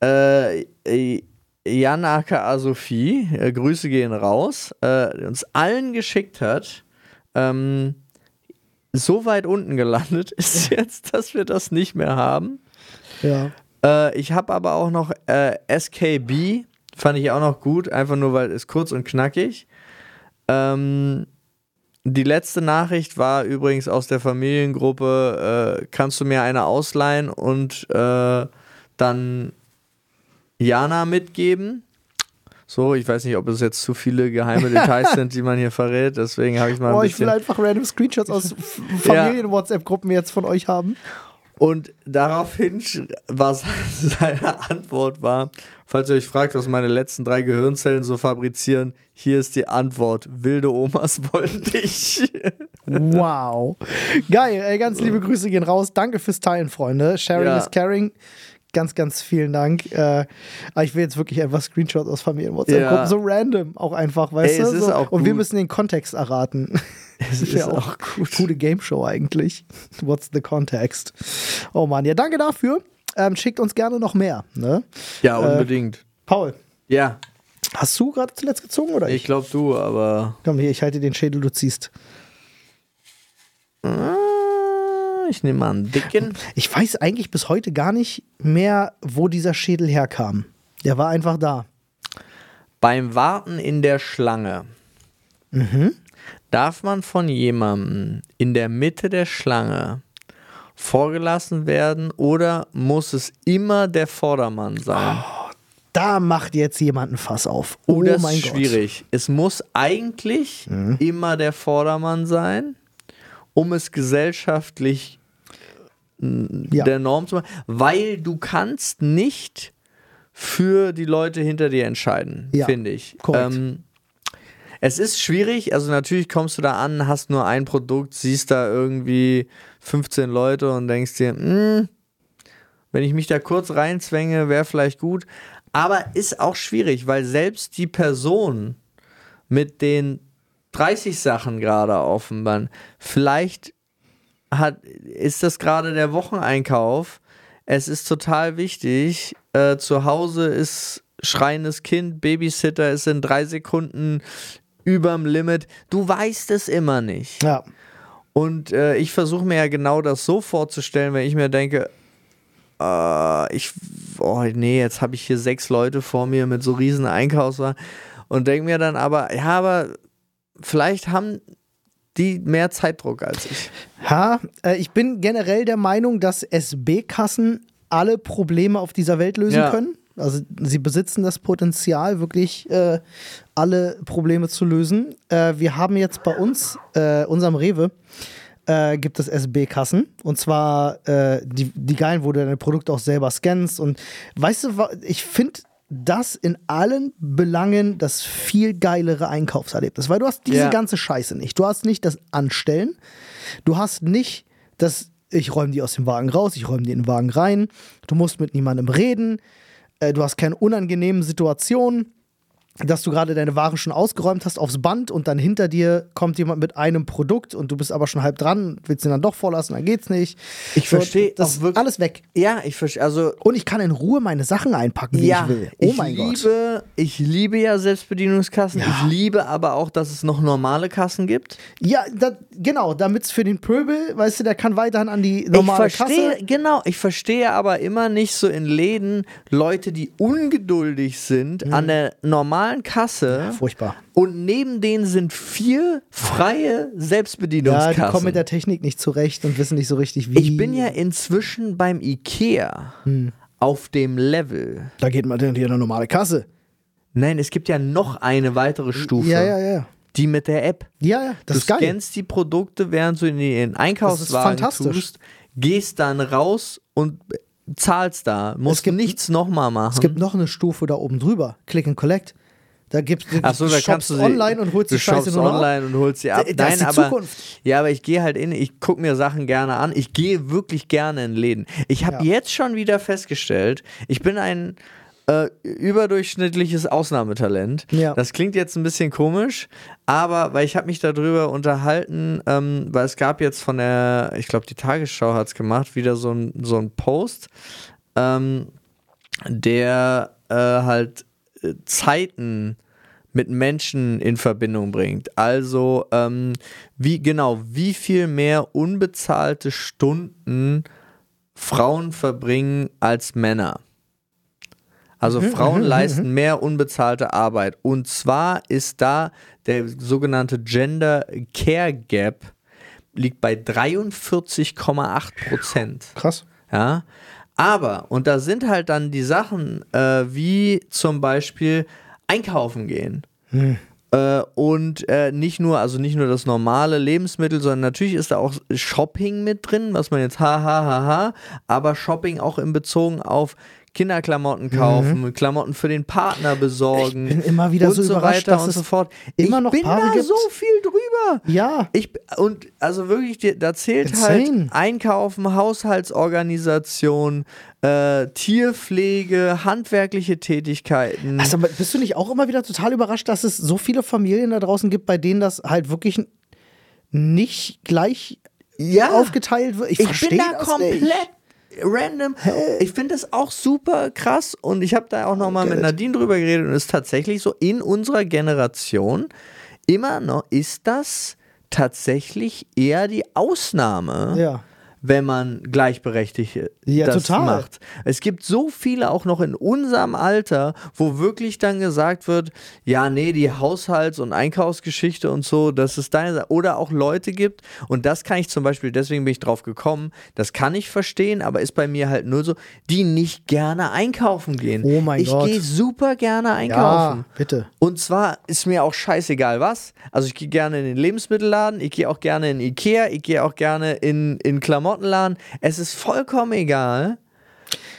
S2: äh, äh, Jan aka Sophie, äh, Grüße gehen raus, äh, uns allen geschickt hat, ähm, so weit unten gelandet ist jetzt, dass wir das nicht mehr haben.
S1: Ja.
S2: Äh, ich habe aber auch noch äh, SKB, fand ich auch noch gut, einfach nur, weil es kurz und knackig. Ähm, die letzte Nachricht war übrigens aus der Familiengruppe, äh, kannst du mir eine ausleihen und äh, dann Jana mitgeben? So, ich weiß nicht, ob es jetzt zu viele geheime Details sind, die man hier verrät, deswegen habe ich mal ein
S1: Oh, ich will einfach random Screenshots aus Familien-WhatsApp-Gruppen jetzt von euch haben.
S2: Und daraufhin se- seine Antwort war, falls ihr euch fragt, was meine letzten drei Gehirnzellen so fabrizieren, hier ist die Antwort. Wilde Omas wollen dich.
S1: Wow. Geil. Ey, ganz liebe Grüße gehen raus. Danke fürs Teilen, Freunde. Sharing
S2: Ja.
S1: is caring. Ganz, ganz vielen Dank. Äh, aber ich will jetzt wirklich einfach Screenshots aus Familien-WhatsApp-Gruppen.
S2: Ja.
S1: So random auch einfach, weißt
S2: Ey,
S1: du? so. Und wir
S2: gut.
S1: müssen den Kontext erraten.
S2: Es
S1: Das
S2: ist
S1: wär
S2: auch gut.
S1: Gute Game Show eigentlich. What's the context? Oh Mann, ja, danke dafür. Ähm, schickt uns gerne noch mehr. Ne?
S2: Ja, unbedingt.
S1: Paul,
S2: ja,
S1: hast du gerade zuletzt gezogen oder ich?
S2: ich glaube du, aber
S1: Komm hier, ich halte den Schädel, du ziehst.
S2: äh, ich nehme einen dicken.
S1: Ich weiß eigentlich bis heute gar nicht mehr, wo dieser Schädel herkam. Der war einfach da.
S2: Beim Warten in der Schlange darf man von jemandem in der Mitte der Schlange vorgelassen werden oder muss es immer der Vordermann sein?
S1: Da macht jetzt jemand ein Fass auf.
S2: Oh,
S1: Oh
S2: das
S1: mein
S2: ist
S1: Gott.
S2: schwierig. Es muss eigentlich immer der Vordermann sein, um es gesellschaftlich
S1: Ja.
S2: der Norm zu machen, weil du kannst nicht für die Leute hinter dir entscheiden,
S1: Ja,
S2: finde ich.
S1: korrekt.
S2: Ähm, es ist schwierig. Also natürlich kommst du da an, hast nur ein Produkt, siehst da irgendwie 15 Leute und denkst dir, hm, wenn ich mich da kurz reinzwänge, wäre vielleicht gut. Aber ist auch schwierig, weil selbst die Person mit den 30 Sachen gerade Band, vielleicht hat, ist das gerade der Wocheneinkauf. Es ist total wichtig. Äh, zu Hause ist schreiendes Kind, Babysitter ist in drei Sekunden überm Limit. Du weißt es immer nicht.
S1: Ja.
S2: Und äh, ich versuche mir ja genau das so vorzustellen, wenn ich mir denke, äh, ich, oh nee, jetzt habe ich hier sechs Leute vor mir mit so riesen Einkaufswagen und denke mir dann aber, ja, aber vielleicht haben die mehr Zeitdruck als ich.
S1: Ja, äh, ich bin generell der Meinung, dass SB-Kassen alle Probleme auf dieser Welt lösen
S2: Ja.
S1: können. Also sie besitzen das Potenzial, wirklich äh, alle Probleme zu lösen. Äh, wir haben jetzt bei uns, äh, unserem Rewe, äh, gibt es SB-Kassen. Und zwar äh, die, die geilen, wo du deine Produkte auch selber scannst. Und weißt du, ich finde das in allen Belangen das viel geilere Einkaufserlebnis, weil du hast diese
S2: Ja.
S1: ganze Scheiße nicht. Du hast nicht das Anstellen, du hast nicht das, ich räume die aus dem Wagen raus, ich räume die in den Wagen rein, du musst mit niemandem reden, äh, du hast keine unangenehmen Situationen, dass du gerade deine Ware schon ausgeräumt hast aufs Band und dann hinter dir kommt jemand mit einem Produkt und du bist aber schon halb dran, willst ihn dann doch vorlassen, dann geht's nicht.
S2: Ich verstehe
S1: das
S2: wirklich-
S1: alles weg.
S2: Ja, ich verstehe, also
S1: Und ich kann in Ruhe meine Sachen einpacken, wie
S2: ja,
S1: ich will. Oh
S2: ich
S1: mein Gott.
S2: liebe, Ich liebe ja Selbstbedienungskassen.
S1: Ja.
S2: Ich liebe aber auch, dass es noch normale Kassen gibt.
S1: Ja, da, genau, damit es für den Pöbel, weißt du, der kann weiterhin an die normale
S2: ich verstehe,
S1: Kasse.
S2: genau, ich verstehe aber immer nicht so in Läden Leute, die ungeduldig sind an der normalen Kasse
S1: Furchtbar.
S2: und neben denen sind vier freie
S1: Ja,
S2: Selbstbedienungskassen.
S1: die kommen mit der Technik nicht zurecht und wissen nicht so richtig, wie.
S2: ich bin ja inzwischen beim Ikea
S1: Hm.
S2: auf dem Level.
S1: Da geht man in eine normale Kasse.
S2: Nein, es gibt ja noch eine weitere Stufe.
S1: Ja, ja, ja.
S2: Die mit der App.
S1: Ja, ja, das
S2: du
S1: ist geil.
S2: scannst die Produkte, während du in den Einkaufswagen
S1: fantastisch.
S2: tust, gehst dann raus und zahlst da. Musst
S1: gibt-
S2: nichts nochmal machen.
S1: Es gibt noch eine Stufe da oben drüber. Click and Collect. Da gibt
S2: Ach so, da kannst du sie,
S1: online und holst
S2: du
S1: die Scheiße nur noch ab.
S2: online und holst sie ab.
S1: Das ist
S2: Nein,
S1: die
S2: aber
S1: Zukunft.
S2: ja, aber ich gehe halt in, ich gucke mir Sachen gerne an. Ich gehe wirklich gerne in Läden. Ich habe
S1: Ja.
S2: jetzt schon wieder festgestellt, ich bin ein äh, überdurchschnittliches Ausnahmetalent.
S1: Ja.
S2: Das klingt jetzt ein bisschen komisch, aber weil ich habe mich darüber unterhalten, ähm, weil es gab jetzt von der, ich glaube die Tagesschau hat es gemacht, wieder so ein, so ein Post, ähm, der äh, halt äh, Zeiten mit Menschen in Verbindung bringt. Also ähm, wie genau, wie viel mehr unbezahlte Stunden Frauen verbringen als Männer. Also Frauen leisten mehr unbezahlte Arbeit. Und zwar ist da der sogenannte Gender Care Gap liegt bei 43,8 Prozent.
S1: Krass.
S2: Ja. Aber, und da sind halt dann die Sachen, äh, wie zum Beispiel einkaufen gehen. Äh, und äh, nicht nur, also nicht nur das normale Lebensmittel, sondern natürlich ist da auch Shopping mit drin, was man jetzt ha ha ha ha, aber Shopping auch in Bezogen auf Kinderklamotten kaufen, Klamotten für den Partner besorgen.
S1: Mhm. Ich bin immer wieder
S2: und
S1: so
S2: so
S1: überrascht, dass
S2: und
S1: es
S2: so fort.
S1: immer
S2: ich
S1: noch
S2: bin
S1: Paare
S2: da
S1: gibt.
S2: so viel drüber.
S1: Ja.
S2: Ich, und also wirklich, da zählt
S1: Insane.
S2: halt Einkaufen, Haushaltsorganisation, äh, Tierpflege, handwerkliche Tätigkeiten.
S1: Also, aber bist du nicht auch immer wieder total überrascht, dass es so viele Familien da draußen gibt, bei denen das halt wirklich nicht gleich
S2: Ja.
S1: aufgeteilt wird? Ich,
S2: ich bin da komplett
S1: nicht.
S2: Random. Ich finde das auch super krass und ich habe da auch nochmal mit. Nadine drüber geredet und es ist tatsächlich so, in unserer Generation immer noch ist das tatsächlich eher die Ausnahme.
S1: Ja.
S2: Wenn man gleichberechtigt
S1: Ja,
S2: das
S1: total.
S2: macht. Es gibt so viele auch noch in unserem Alter, wo wirklich dann gesagt wird, ja, nee, die Haushalts- und Einkaufsgeschichte und so, das ist deine Sache. Oder auch Leute gibt, und das kann ich zum Beispiel, deswegen bin ich drauf gekommen, das kann ich verstehen, aber ist bei mir halt nur so, die nicht gerne einkaufen gehen.
S1: Oh mein
S2: ich
S1: Gott.
S2: gehe super gerne
S1: Ja,
S2: einkaufen.
S1: bitte.
S2: Und zwar ist mir auch scheißegal was. Also ich gehe gerne in den Lebensmittelladen, ich gehe auch gerne in Ikea, ich gehe auch gerne in, in Klamottenladen. Es ist vollkommen egal.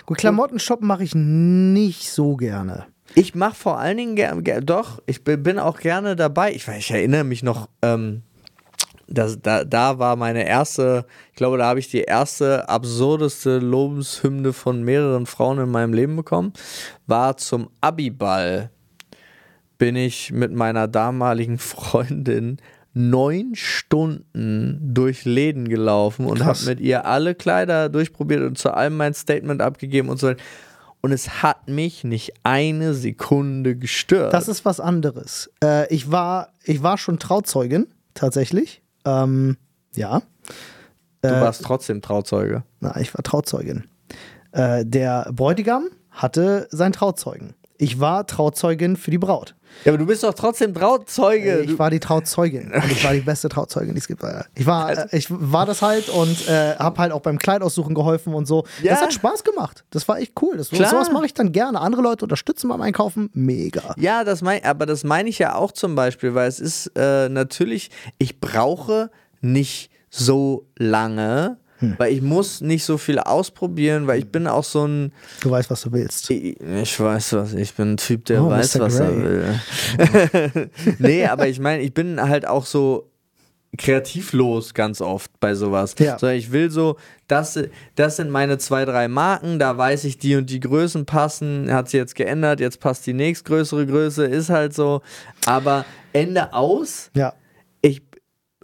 S1: Gut, Klamotten shoppen mache ich nicht so gerne.
S2: Ich mache vor allen Dingen gerne, ger doch, ich bin, bin auch gerne dabei. Ich, ich erinnere mich noch, ähm, das, da, da war meine erste, ich glaube, da habe ich die erste absurdeste Lobeshymne von mehreren Frauen in meinem Leben bekommen. War zum Abiball. Bin ich mit meiner damaligen Freundin neun Stunden durch Läden gelaufen und habe mit ihr alle Kleider durchprobiert und zu allem mein Statement abgegeben und so. Und es hat mich nicht eine Sekunde gestört.
S1: Das ist was anderes. Äh, ich, war, ich war schon Trauzeugin, tatsächlich. Ähm, ja.
S2: Du äh, warst trotzdem Trauzeuge.
S1: Na, ich war Trauzeugin. Äh, der Bräutigam hatte seinen Trauzeugen. Ich war Trauzeugin für die Braut.
S2: Ja, aber du bist doch trotzdem Trauzeuge.
S1: Ich war die Trauzeugin. Ich war die beste Trauzeugin, die es gibt. Ich war, also äh, ich war das halt und äh, habe halt auch beim Kleidaussuchen geholfen und so. Ja. Das hat Spaß gemacht. Das war echt cool. Das, Klar. Sowas mache ich dann gerne. Andere Leute unterstützen beim Einkaufen. Mega.
S2: Ja, das mein, aber das meine ich ja auch zum Beispiel, weil es ist äh, natürlich, ich brauche nicht so lange hm. Weil ich muss nicht so viel ausprobieren, weil ich bin auch so ein.
S1: Du weißt, was du willst.
S2: Ich, ich weiß was, ich bin ein Typ, der oh, weiß, Mr. was Gray. er will. nee, aber ich meine, ich bin halt auch so kreativlos ganz oft bei sowas. Ja. So, ich will so, das, das sind meine zwei, drei Marken, da weiß ich, die und die Größen passen, hat sie jetzt geändert, jetzt passt die nächstgrößere Größe, ist halt so. Aber Ende aus.
S1: Ja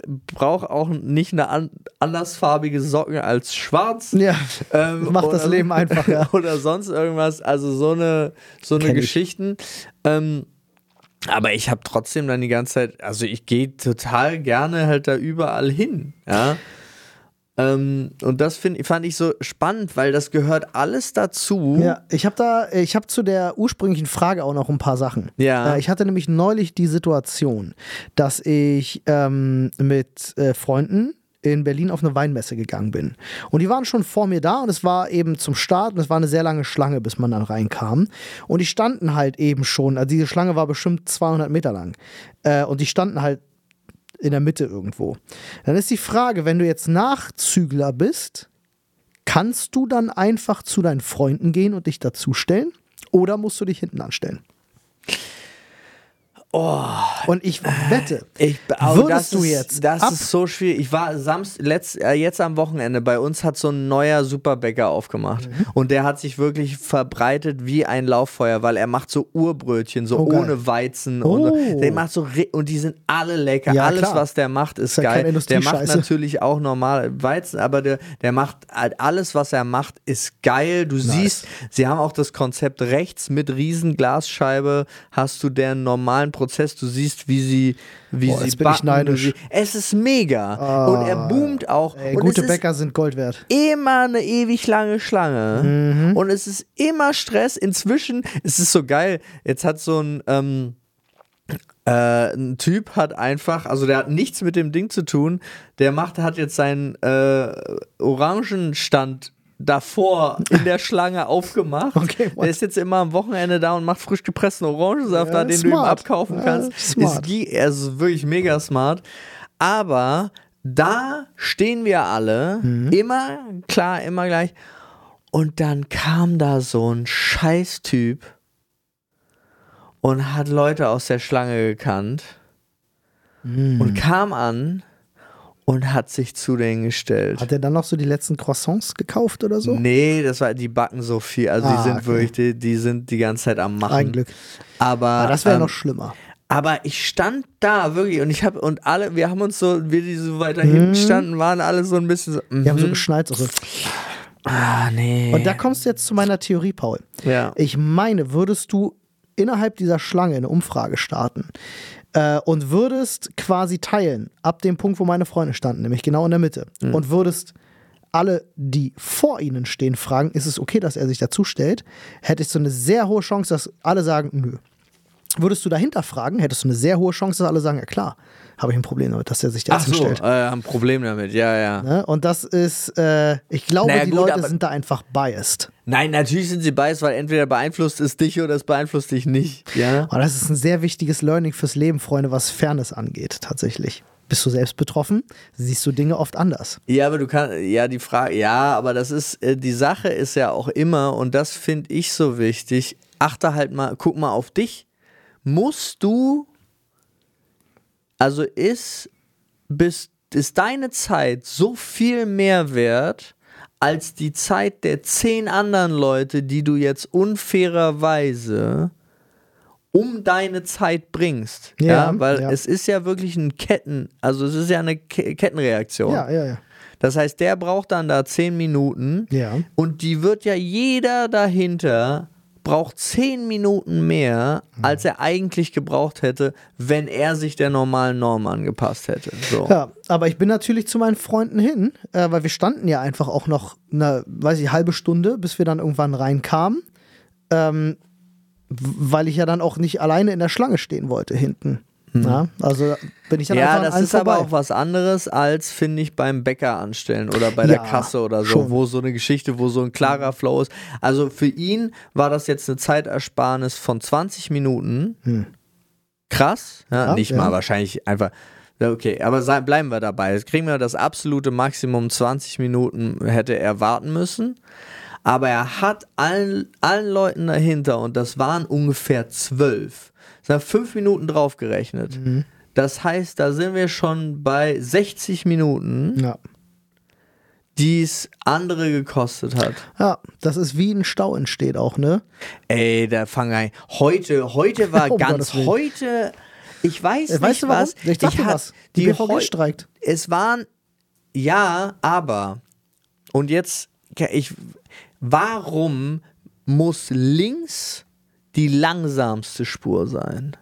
S2: brauche auch nicht eine an andersfarbige Socken als schwarz.
S1: Ja. Ähm, Macht das Leben einfach, ja.
S2: Oder sonst irgendwas. Also so eine, so eine Geschichten. Ähm, aber ich habe trotzdem dann die ganze Zeit, also ich gehe total gerne halt da überall hin. Ja. Ähm, und das find, fand ich so spannend, weil das gehört alles dazu.
S1: Ja, ich habe da, ich habe zu der ursprünglichen Frage auch noch ein paar Sachen.
S2: Ja.
S1: Äh, ich hatte nämlich neulich die Situation, dass ich ähm, mit äh, Freunden in Berlin auf eine Weinmesse gegangen bin. Und die waren schon vor mir da und es war eben zum Start und es war eine sehr lange Schlange, bis man dann reinkam. Und die standen halt eben schon, also diese Schlange war bestimmt 200 Meter lang. Äh, und die standen halt in der Mitte irgendwo. Dann ist die Frage, wenn du jetzt Nachzügler bist, kannst du dann einfach zu deinen Freunden gehen und dich dazustellen? Oder musst du dich hinten anstellen?
S2: Oh,
S1: und ich wette,
S2: ich, oh, würdest du jetzt. Ist, das ist so schwierig. Ich war Samst, letzt, äh, jetzt am Wochenende bei uns hat so ein neuer Superbäcker aufgemacht mhm. und der hat sich wirklich verbreitet wie ein Lauffeuer, weil er macht so Urbrötchen, so oh, ohne Weizen oh. und der macht so und die sind alle lecker. Ja, Alles klar. was der macht ist, ist geil. Der macht natürlich auch normal Weizen, aber der, der macht halt alles was er macht ist geil. Du nice. siehst, sie haben auch das Konzept rechts mit Riesenglasscheibe hast du den normalen Prozess Prozess. Du siehst, wie sie, wie Boah, sie backen. Sie, es ist mega. Ah, und er boomt auch.
S1: Ey, gute Bäcker sind Gold wert.
S2: Immer eine ewig lange Schlange. Mhm. Und es ist immer Stress. Inzwischen es ist so geil. Jetzt hat so ein. Ähm, äh, ein Typ hat einfach, also der hat nichts mit dem Ding zu tun, der macht, hat jetzt seinen äh, Orangenstand davor in der Schlange aufgemacht. Okay, der ist jetzt immer am Wochenende da und macht frisch gepressten Orangensaft ja, da, den smart. du ihm abkaufen kannst. Ja, ist, er ist wirklich mega smart. Aber da stehen wir alle, mhm. immer klar, immer gleich. Und dann kam da so ein Scheißtyp und hat Leute aus der Schlange gekannt mhm. und kam an und hat sich zu denen gestellt.
S1: Hat er dann noch so die letzten Croissants gekauft oder so?
S2: Nee, das war, die backen so viel. Also ah, die sind okay. wirklich, die, die, sind die ganze Zeit am Machen.
S1: Ein Glück.
S2: Aber,
S1: aber das wäre ähm, noch schlimmer.
S2: Aber ich stand da wirklich und ich habe und alle, wir haben uns so, wir die so weiter mhm. hinten standen, waren alle so ein bisschen so.
S1: Wir haben so mhm. geschneit. So.
S2: Ah, nee.
S1: Und da kommst du jetzt zu meiner Theorie, Paul.
S2: Ja.
S1: Ich meine, würdest du innerhalb dieser Schlange eine Umfrage starten, äh, und würdest quasi teilen, ab dem Punkt, wo meine Freunde standen, nämlich genau in der Mitte, mhm. und würdest alle, die vor ihnen stehen, fragen, ist es okay, dass er sich dazu stellt, hättest du eine sehr hohe Chance, dass alle sagen, nö. Würdest du dahinter fragen, hättest du eine sehr hohe Chance, dass alle sagen, ja klar, habe ich ein Problem damit, dass er sich dazu
S2: Ach so,
S1: stellt.
S2: Äh, ein Problem damit, ja, ja.
S1: Ne? Und das ist, äh, ich glaube, naja, die gut, Leute sind da einfach biased.
S2: Nein, natürlich sind sie biased, weil entweder beeinflusst es dich oder es beeinflusst dich nicht. Ja.
S1: Und das ist ein sehr wichtiges Learning fürs Leben, Freunde, was Fairness angeht, tatsächlich. Bist du selbst betroffen? Siehst du Dinge oft anders?
S2: Ja, aber du kannst, ja, die Frage, ja, aber das ist, äh, die Sache ist ja auch immer, und das finde ich so wichtig, achte halt mal, guck mal auf dich. Musst du, also ist, bist, ist deine Zeit so viel mehr wert als die Zeit der zehn anderen Leute, die du jetzt unfairerweise um deine Zeit bringst. Ja,
S1: Ja,
S2: weil
S1: ja.
S2: es ist ja wirklich ein Ketten, also es ist ja eine Ke Kettenreaktion.
S1: Ja, ja, ja.
S2: Das heißt, der braucht dann da zehn Minuten
S1: Ja.
S2: und die wird ja jeder dahinter braucht zehn Minuten mehr,
S1: Mhm.
S2: als er eigentlich gebraucht hätte, wenn er sich der normalen Norm angepasst hätte. So.
S1: Ja, aber ich bin natürlich zu meinen Freunden hin, äh, weil wir standen ja einfach auch noch eine, weiß ich, halbe Stunde, bis wir dann irgendwann reinkamen. Ähm, weil ich ja dann auch nicht alleine in der Schlange stehen wollte hinten. Ja, also bin ich dann
S2: Mhm. Ja,
S1: einfach
S2: das ist aber
S1: vorbei.
S2: auch was anderes als, finde ich, beim Bäcker anstellen oder bei der
S1: Ja,
S2: Kasse oder so,
S1: schon.
S2: wo so eine Geschichte, wo so ein klarer Flow ist. Also für ihn war das jetzt eine Zeitersparnis von 20 Minuten. Krass. Ja,
S1: Hm. Ja,
S2: nicht mal wahrscheinlich einfach. Okay, aber sei, bleiben wir dabei. Jetzt kriegen wir das absolute Maximum 20 Minuten hätte er warten müssen. Aber er hat allen, allen Leuten dahinter, und das waren ungefähr zwölf, sind fünf Minuten draufgerechnet.
S1: Mhm.
S2: Das heißt, da sind wir schon bei 60 Minuten,
S1: ja.
S2: die es andere gekostet hat.
S1: ja, das ist wie ein Stau entsteht auch, ne?
S2: Ey, da fang ein. Heute, heute war
S1: Um
S2: ganz heute. Ich weiß
S1: Äh,
S2: nicht
S1: weißt du warum?
S2: was.
S1: Ich sag dir
S2: hat-
S1: was. Die, BVG
S2: heu-
S1: streikt.
S2: Es waren ja, aber und jetzt ich warum muss links die langsamste Spur sein?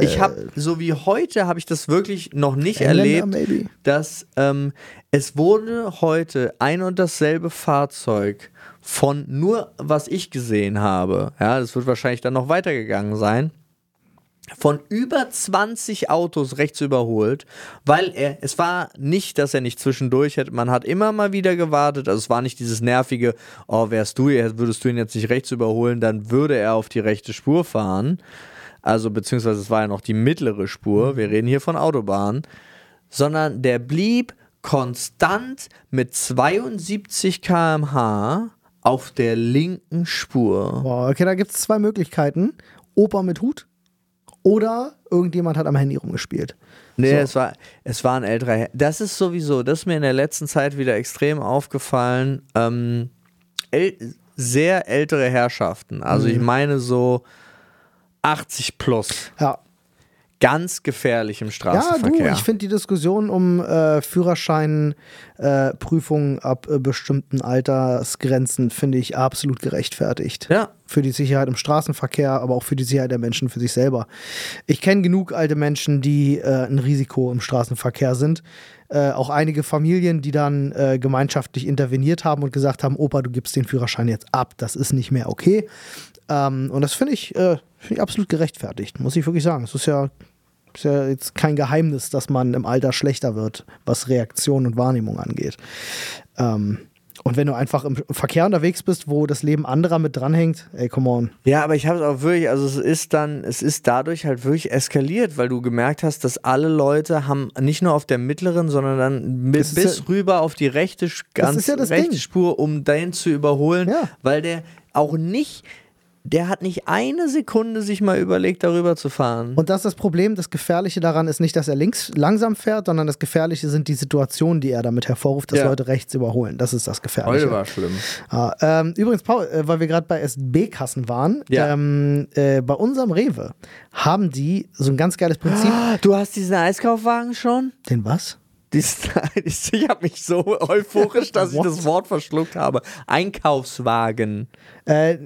S2: ich habe so wie heute habe ich das wirklich noch nicht
S1: Engländer,
S2: erlebt,
S1: maybe.
S2: dass ähm, es wurde heute ein und dasselbe Fahrzeug von nur was ich gesehen habe, ja, das wird wahrscheinlich dann noch weitergegangen sein, von über 20 Autos rechts überholt, weil er, es war nicht, dass er nicht zwischendurch hätte, man hat immer mal wieder gewartet, also es war nicht dieses nervige, oh, wärst du, würdest du ihn jetzt nicht rechts überholen, dann würde er auf die rechte Spur fahren, also beziehungsweise es war ja noch die mittlere Spur, wir reden hier von Autobahn, sondern der blieb konstant mit 72 km/h auf der linken Spur.
S1: Boah, okay, da gibt es zwei Möglichkeiten. Opa mit Hut oder irgendjemand hat am Handy rumgespielt.
S2: Nee,
S1: So.
S2: es, war, es war ein älterer Herr. Das ist sowieso, das ist mir in der letzten Zeit wieder extrem aufgefallen. Ähm, äl sehr ältere Herrschaften. Also
S1: Mhm.
S2: ich meine so 80 plus.
S1: Ja,
S2: Ganz gefährlich im
S1: Ja, du,
S2: Straßenverkehr.
S1: ich finde die Diskussion um äh, Führerscheinprüfungen äh, ab äh, bestimmten Altersgrenzen finde ich absolut gerechtfertigt.
S2: ja.
S1: Für die Sicherheit im Straßenverkehr, aber auch für die Sicherheit der Menschen für sich selber. Ich kenne genug alte Menschen, die äh, ein Risiko im Straßenverkehr sind. Äh, auch einige Familien, die dann äh, gemeinschaftlich interveniert haben und gesagt haben, Opa, du gibst den Führerschein jetzt ab, das ist nicht mehr okay. Ähm, und das finde ich, äh, find ich absolut gerechtfertigt, muss ich wirklich sagen. Es ist ja, ist ja jetzt kein Geheimnis, dass man im Alter schlechter wird, was Reaktion und Wahrnehmung angeht. Ähm, und wenn du einfach im Verkehr unterwegs bist, wo das Leben anderer mit dranhängt, ey, come on.
S2: Ja, aber ich habe es auch wirklich, also es ist dann, es ist dadurch halt wirklich eskaliert, weil du gemerkt hast, dass alle Leute haben nicht nur auf der mittleren, sondern dann
S1: ist
S2: bis
S1: ja-
S2: rüber auf die rechte, ganz
S1: ist ja
S2: rechte
S1: Ding.
S2: Spur, um dahin zu überholen,
S1: Ja.
S2: weil der auch nicht, der hat nicht eine Sekunde sich mal überlegt, darüber zu fahren.
S1: Und das ist das Problem. Das Gefährliche daran ist nicht, dass er links langsam fährt, sondern das Gefährliche sind die Situationen, die er damit hervorruft, dass
S2: Ja.
S1: Leute rechts überholen. Das ist das Gefährliche.
S2: schlimm.
S1: Ah, ähm, übrigens, Paul, äh, weil wir gerade bei SB-Kassen waren,
S2: Ja.
S1: ähm, äh, bei unserem Rewe haben die so ein ganz geiles Prinzip.
S2: Du hast diesen Eiskaufwagen schon?
S1: Den was?
S2: Ich habe mich so euphorisch, dass ich das Wort verschluckt habe. Einkaufswagen.
S1: Äh,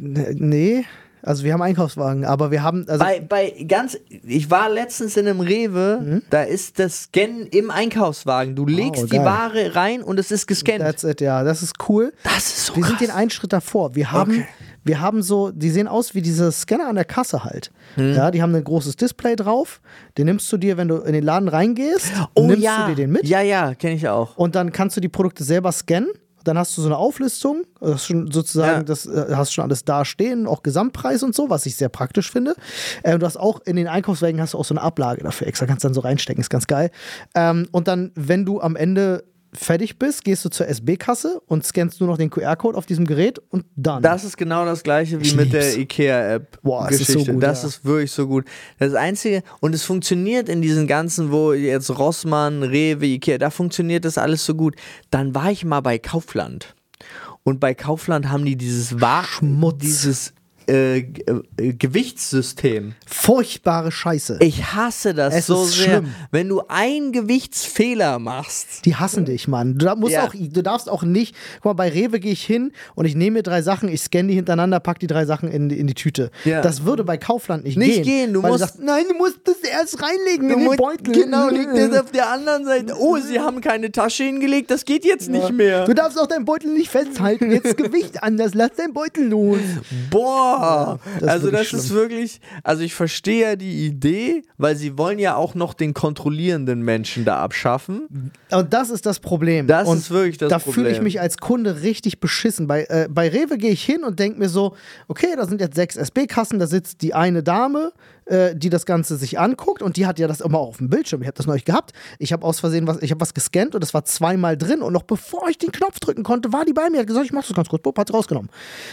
S1: nee, also wir haben Einkaufswagen, aber wir haben. Also,
S2: Bei, bei ganz, ich war letztens in einem Rewe, da ist das Scannen im Einkaufswagen. Du legst die
S1: geil.
S2: Ware rein und es ist gescannt.
S1: that's it, ja, das ist cool.
S2: das ist so
S1: Wir
S2: krass.
S1: sind den einen Schritt davor. Wir haben,
S2: Okay.
S1: wir haben so, die sehen aus wie diese Scanner an der Kasse halt.
S2: Hm.
S1: Ja, die haben ein großes Display drauf. Den nimmst du dir, wenn du in den Laden reingehst, nimmst du dir den mit
S2: Oh Ja, ja, kenne ich auch.
S1: und dann kannst du die Produkte selber scannen. Dann hast du so eine Auflistung, das ist schon sozusagen,
S2: Ja.
S1: das äh, hast schon alles da stehen, auch Gesamtpreis und so, was ich sehr praktisch finde. Äh, du hast auch in den Einkaufswagen hast du auch so eine Ablage dafür extra, kannst dann so reinstecken, ist ganz geil. Ähm, und dann, wenn du am Ende fertig bist, gehst du zur SB-Kasse und scannst nur noch den QR-Code auf diesem Gerät und dann.
S2: Das ist genau das gleiche wie
S1: Ich
S2: mit der
S1: lieb's.
S2: IKEA-App.
S1: Boah, es ist so gut,
S2: das
S1: ja.
S2: ist wirklich so gut. Das Einzige, und es funktioniert in diesen ganzen, wo jetzt Rossmann, Rewe, IKEA, da funktioniert das alles so gut. Dann war ich mal bei Kaufland. Und bei Kaufland haben die dieses Wa
S1: Schmutz.
S2: dieses äh, äh, Gewichtssystem.
S1: Furchtbare Scheiße.
S2: Ich hasse das
S1: Es
S2: so sehr.
S1: schlimm.
S2: Wenn du einen Gewichtsfehler machst.
S1: Die hassen dich, Mann. Du, musst
S2: Ja.
S1: auch, du darfst auch nicht. Guck mal, bei Rewe gehe ich hin und ich nehme mir drei Sachen, ich scanne die hintereinander, pack die drei Sachen in, die- in die Tüte.
S2: Ja.
S1: Das würde bei Kaufland nicht,
S2: Nicht
S1: gehen.
S2: gehen, du musst-
S1: Du sagst, nein, du musst das erst reinlegen in den Beutel.
S2: Genau, liegt das auf der anderen Seite. Oh, sie haben keine Tasche hingelegt, das geht jetzt nicht mehr.
S1: Du darfst auch deinen Beutel nicht festhalten. Jetzt Gewicht anders. Lass deinen Beutel los.
S2: Boah,
S1: das ist
S2: also das ist
S1: schlimm.
S2: wirklich, also ich verstehe ja die Idee, weil sie wollen ja auch noch den kontrollierenden Menschen da abschaffen.
S1: Und das ist das Problem.
S2: Das
S1: und
S2: ist wirklich das
S1: da
S2: Problem.
S1: fühle ich mich als Kunde richtig beschissen. Bei, äh, bei Rewe gehe ich hin und denke mir so, okay, da sind jetzt sechs SB-Kassen, da sitzt die eine Dame, äh, die das Ganze sich anguckt und die hat ja das immer auf dem Bildschirm. Ich habe das neulich gehabt. Ich habe aus Versehen was, ich habe was gescannt und das war zweimal drin und noch bevor ich den Knopf drücken konnte, war die bei mir, hat gesagt, ich mach das ganz kurz, Bup, hat rausgenommen.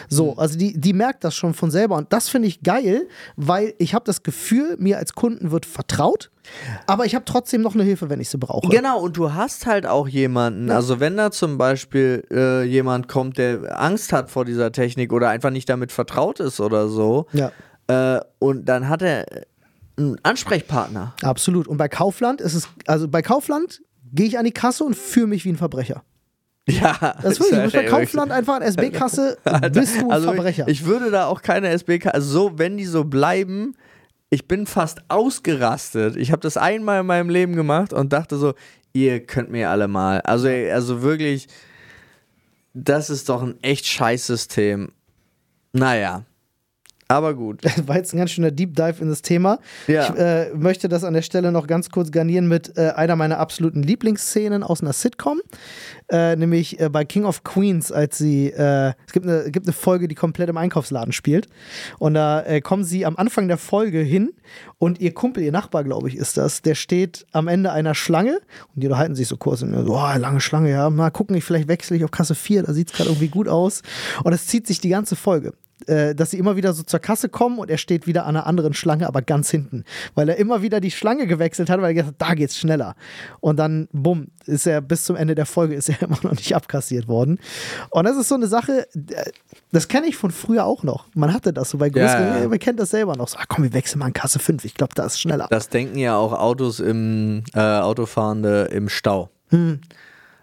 S1: So,
S2: Mhm.
S1: also die, die merkt das schon von selber und das finde ich geil, weil ich habe das Gefühl, mir als Kunden wird vertraut, aber ich habe trotzdem noch eine Hilfe, wenn ich sie brauche.
S2: Genau, und du hast halt auch jemanden, also wenn da zum Beispiel äh, jemand kommt, der Angst hat vor dieser Technik oder einfach nicht damit vertraut ist oder so,
S1: Ja.
S2: Äh, und dann hat er einen Ansprechpartner.
S1: Absolut. Und bei Kaufland ist es, also bei Kaufland gehe ich an die Kasse und fühle mich wie ein Verbrecher.
S2: Ja,
S1: Das ist wirklich, du bist bei Kaufland einfach an SB-Kasse, bist du ein
S2: also
S1: Verbrecher.
S2: Ich, ich würde da auch keine SBK, also so, wenn die so bleiben, ich bin fast ausgerastet. Ich habe das einmal in meinem Leben gemacht und dachte so, ihr könnt mir alle mal. Also, also wirklich, das ist doch ein echt scheiß System. Naja, aber gut.
S1: Das war jetzt ein ganz schöner Deep Dive in das Thema.
S2: Ja.
S1: Ich äh, möchte das an der Stelle noch ganz kurz garnieren mit äh, einer meiner absoluten Lieblingsszenen aus einer Sitcom, äh, nämlich äh, bei King of Queens, als sie, äh, es gibt eine, gibt eine Folge, die komplett im Einkaufsladen spielt und da äh, kommen sie am Anfang der Folge hin und ihr Kumpel, ihr Nachbar, glaube ich, ist das, der steht am Ende einer Schlange und die unterhalten sich so kurz und so, oh, lange Schlange, ja, mal gucken, ich, vielleicht wechsle ich auf Kasse 4, da sieht es gerade irgendwie gut aus und es zieht sich die ganze Folge äh, dass sie immer wieder so zur Kasse kommen und er steht wieder an einer anderen Schlange, aber ganz hinten. Weil er immer wieder die Schlange gewechselt hat, weil er gesagt hat, da geht's schneller. Und dann, bumm, ist er bis zum Ende der Folge ist er immer noch nicht abkassiert worden. Und das ist so eine Sache, äh, das kenne ich von früher auch noch. Man hatte das so bei größeren,
S2: Ja, ja.
S1: man kennt das selber noch. So, ah, komm, wir wechseln mal in Kasse 5. Ich glaube, da ist schneller.
S2: Das denken ja auch Autos im, äh, Autofahrende im Stau.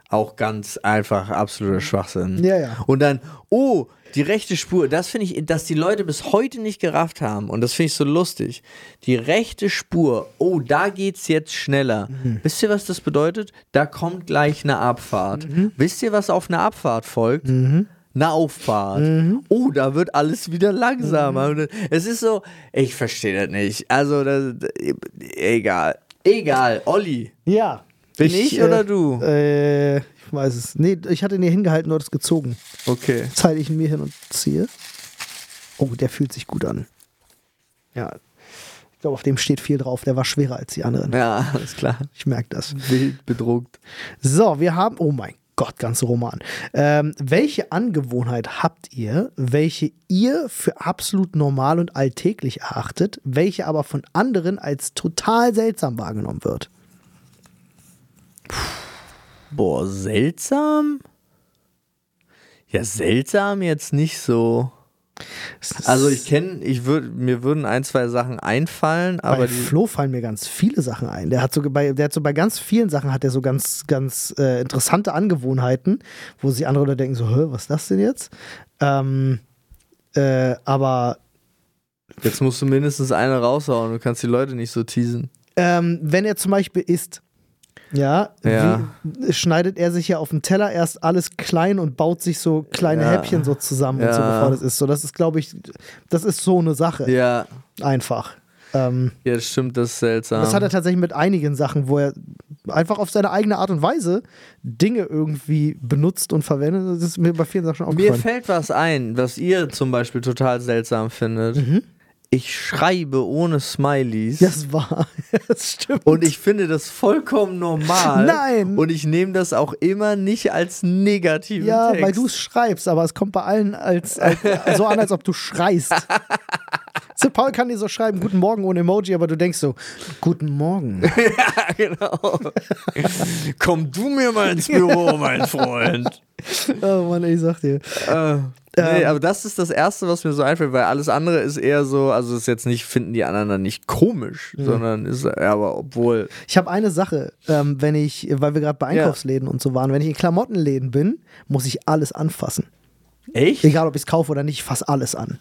S2: Auch ganz einfach absoluter Schwachsinn.
S1: Ja, ja.
S2: Und dann, oh, die rechte Spur, das finde ich, dass die Leute bis heute nicht gerafft haben und das finde ich so lustig. Die rechte Spur, oh, da geht's jetzt schneller.
S1: Mhm.
S2: Wisst ihr, was das bedeutet? Da kommt gleich eine Abfahrt.
S1: Mhm.
S2: Wisst ihr, was auf eine Abfahrt folgt? Eine Auffahrt.
S1: Mhm.
S2: Oh, da wird alles wieder langsamer. Und Es ist so, ich verstehe das nicht. Also, das, egal. Egal, Olli.
S1: Ja.
S2: Bin ich oder du?
S1: Äh, ich weiß es. Nee, ich hatte ihn hier hingehalten, du hattest gezogen.
S2: Okay.
S1: Halte ich ihn mir hin und ziehe. Oh, der fühlt sich gut an. Ja. Ich glaube, auf dem steht viel drauf. Der war schwerer als die anderen.
S2: Ja, alles klar.
S1: Ich merke das.
S2: Wild bedruckt.
S1: So, wir haben, oh mein Gott, ganze Roman. Ähm, welche Angewohnheit habt ihr, welche ihr für absolut normal und alltäglich erachtet, welche aber von anderen als total seltsam wahrgenommen wird?
S2: Boah, seltsam? Ja, seltsam jetzt nicht so. Also ich kenne, ich würde, mir würden ein, zwei Sachen einfallen, aber
S1: bei Flo fallen mir ganz viele Sachen ein. Der hat so bei, der hat so bei ganz vielen Sachen hat er so ganz, ganz äh, interessante Angewohnheiten, wo sich andere Leute denken so, was ist das denn jetzt? Ähm, äh, aber
S2: jetzt musst du mindestens eine raushauen, du kannst die Leute nicht so teasen.
S1: ähm, wenn er zum Beispiel isst, ja,
S2: Ja.
S1: Wie, schneidet er sich ja auf dem Teller erst alles klein und baut sich so kleine
S2: Ja.
S1: Häppchen so zusammen und so,
S2: Ja.
S1: bevor das ist. So, das ist, glaube ich, das ist so eine Sache.
S2: Ja,
S1: Einfach. Ähm,
S2: ja, das stimmt, das ist seltsam.
S1: Das hat er tatsächlich mit einigen Sachen, wo er einfach auf seine eigene Art und Weise Dinge irgendwie benutzt und verwendet. Das ist mir bei vielen Sachen schon
S2: Mir
S1: aufgefallen.
S2: fällt was ein, was ihr zum Beispiel total seltsam findet.
S1: Mhm.
S2: Ich schreibe ohne Smileys.
S1: Das war, das stimmt.
S2: Und ich finde das vollkommen normal.
S1: Nein.
S2: Und ich nehme das auch immer nicht als negativen
S1: ja,
S2: Text.
S1: weil du es schreibst, aber es kommt bei allen als, als so an, als ob du schreist. So, Paul kann dir so schreiben, guten Morgen ohne Emoji, aber du denkst so, guten Morgen.
S2: ja, genau. Komm du mir mal ins Büro, mein Freund.
S1: Oh Mann, ich sag dir.
S2: Äh, nee, aber das ist das Erste, was mir so einfällt, weil alles andere ist eher so, also ist jetzt nicht, finden die anderen dann nicht komisch, sondern ist, ja, aber obwohl,
S1: Ich habe eine Sache, ähm, wenn ich, weil wir gerade bei Einkaufsläden und so waren, wenn ich in Klamottenläden bin, muss ich alles anfassen.
S2: echt?
S1: Egal, ob ich es kaufe oder nicht, ich fasse alles an.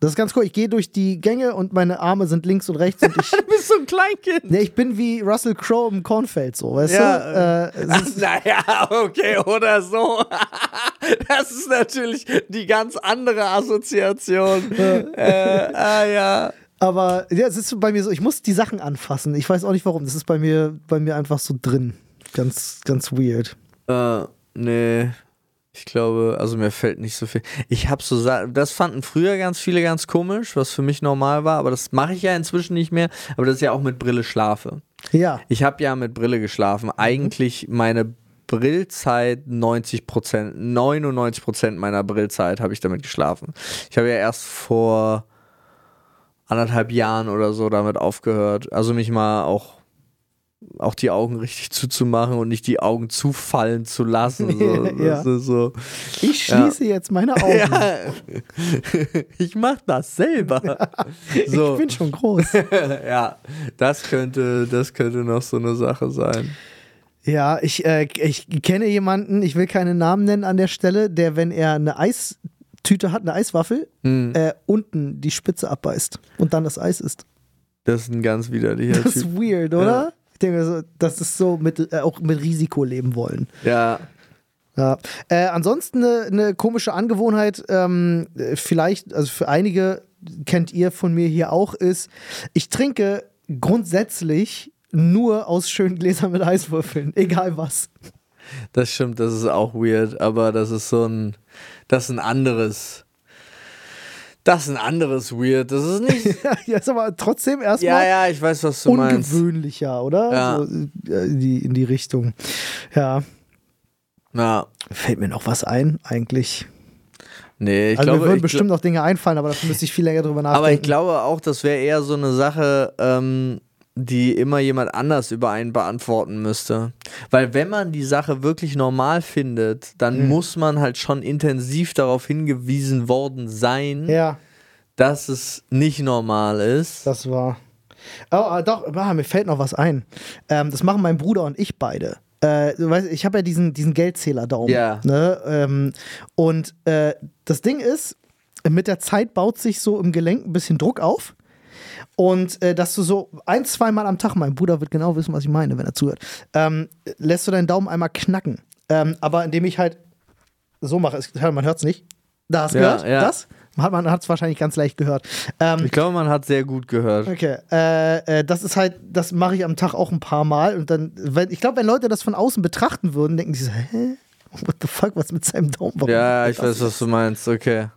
S1: Das ist ganz cool. Ich gehe durch die Gänge und meine Arme sind links und rechts und ich.
S2: Du bist so ein Kleinkind.
S1: ne, ich bin wie Russell Crowe im Kornfeld, so, weißt
S2: Ja,
S1: du? Äh, ist-
S2: Naja, okay, oder so. Das ist natürlich die ganz andere Assoziation. äh, ah ja.
S1: aber ja, es ist bei mir so, ich muss die Sachen anfassen. Ich weiß auch nicht warum. Das ist bei mir, bei mir einfach so drin. Ganz, ganz weird.
S2: Äh, nee. Ich glaube, also mir fällt nicht so viel. Ich habe so, das fanden früher ganz viele ganz komisch, was für mich normal war, aber das mache ich ja inzwischen nicht mehr. Aber das ist ja auch mit Brille schlafe.
S1: Ja.
S2: Ich habe ja mit Brille geschlafen. Eigentlich meine Brillzeit 90 Prozent, 99 Prozent meiner Brillzeit habe ich damit geschlafen. Ich habe ja erst vor anderthalb Jahren oder so damit aufgehört. Also mich mal auch auch die Augen richtig zuzumachen und nicht die Augen zufallen zu lassen. So.
S1: Ja.
S2: So.
S1: Ich schließe jetzt meine Augen.
S2: Ja. ich mache das selber. So.
S1: Ich bin schon groß.
S2: ja, das könnte, das könnte noch so eine Sache sein.
S1: Ja, ich, äh, ich kenne jemanden, ich will keinen Namen nennen an der Stelle, der, wenn er eine Eistüte hat, eine Eiswaffel,
S2: Hm.
S1: äh, unten die Spitze abbeißt und dann das Eis isst.
S2: Das ist ein ganz widerlicher
S1: Das
S2: Typ.
S1: ist weird, oder? Ich denke, so, das ist so mit, äh, auch mit Risiko leben wollen.
S2: Ja.
S1: Ja. Äh, ansonsten eine, eine komische Angewohnheit, ähm, äh, vielleicht, also für einige kennt ihr von mir hier auch, ist, ich trinke grundsätzlich nur aus schönen Gläsern mit Eiswürfeln, egal was.
S2: Das stimmt, das ist auch weird, aber das ist so ein, das ist ein anderes, das ist ein anderes weird. Das ist nicht,
S1: ja, ist aber trotzdem
S2: ja,
S1: erstmal
S2: ja, ich weiß, was du meinst.
S1: ungewöhnlicher, oder?
S2: Ja.
S1: So, äh, in, die, in die Richtung. Ja.
S2: Ja,
S1: Fällt mir noch was ein, eigentlich?
S2: nee, ich
S1: also
S2: glaube,
S1: mir würden bestimmt noch Dinge einfallen, aber dafür müsste ich viel länger drüber nachdenken.
S2: aber ich glaube auch, das wäre eher so eine Sache, ähm, die immer jemand anders über einen beantworten müsste. Weil wenn man die Sache wirklich normal findet, dann
S1: Mhm.
S2: muss man halt schon intensiv darauf hingewiesen worden sein,
S1: Ja,
S2: dass es nicht normal ist.
S1: das war. Oh, ah, doch, ah, mir fällt noch was ein. Ähm, das machen mein Bruder und ich beide. Äh, du weißt, ich habe ja diesen, diesen Geldzähler-Daumen.
S2: Ja.
S1: Ne? Ähm, und äh, das Ding ist, mit der Zeit baut sich so im Gelenk ein bisschen Druck auf. Und äh, dass du so ein, zweimal am Tag, mein Bruder wird genau wissen, was ich meine, wenn er zuhört, ähm, lässt du deinen Daumen einmal knacken. Ähm, aber indem ich halt so mache, es- man hört es nicht. Da hast du
S2: Ja,
S1: gehört?
S2: ja.
S1: Das? Man hat es wahrscheinlich ganz leicht gehört. Ähm,
S2: Ich glaube, man hat sehr gut gehört.
S1: Okay, äh, äh, das ist halt, das mache ich am Tag auch ein paar Mal und dann, wenn, ich glaube, wenn Leute das von außen betrachten würden, denken die so, hä? What the fuck, was mit seinem Daumen? Warum
S2: Ja, ich weiß, was du meinst. Okay.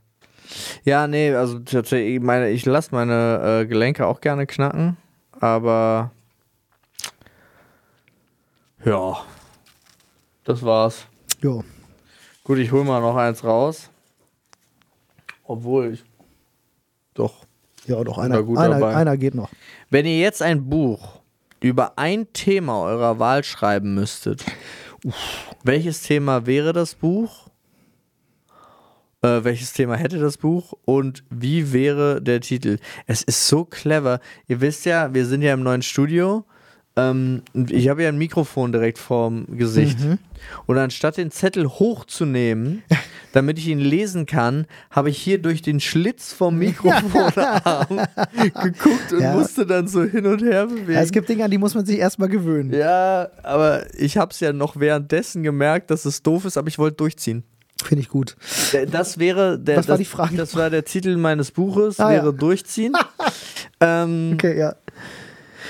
S2: Ja, nee, also tatsächlich, ich meine, ich lasse meine äh, Gelenke auch gerne knacken, aber ja, das war's.
S1: Jo.
S2: Gut, ich hole mal noch eins raus. Obwohl ich doch.
S1: Ja, doch, einer,
S2: gut
S1: einer,
S2: dabei.
S1: einer geht noch.
S2: Wenn ihr jetzt ein Buch über ein Thema eurer Wahl schreiben müsstet, welches Thema wäre das Buch? Äh, welches Thema hätte das Buch und wie wäre der Titel? Es ist so clever. Ihr wisst ja, wir sind ja im neuen Studio. Ähm, ich habe ja ein Mikrofon direkt vorm Gesicht. Und anstatt den Zettel hochzunehmen, damit ich ihn lesen kann, habe ich hier durch den Schlitz vom Mikrofonarm geguckt und
S1: Ja.
S2: musste dann so hin und her bewegen.
S1: Ja, es gibt Dinge, an die muss man sich erstmal gewöhnen.
S2: Ja, aber ich habe es ja noch währenddessen gemerkt, dass es doof ist, aber ich wollte durchziehen.
S1: Finde ich gut.
S2: Das wäre der,
S1: Was war
S2: das,
S1: die Frage?
S2: Das war der Titel meines Buches,
S1: Ah,
S2: wäre
S1: ja.
S2: durchziehen. ähm,
S1: Okay, ja.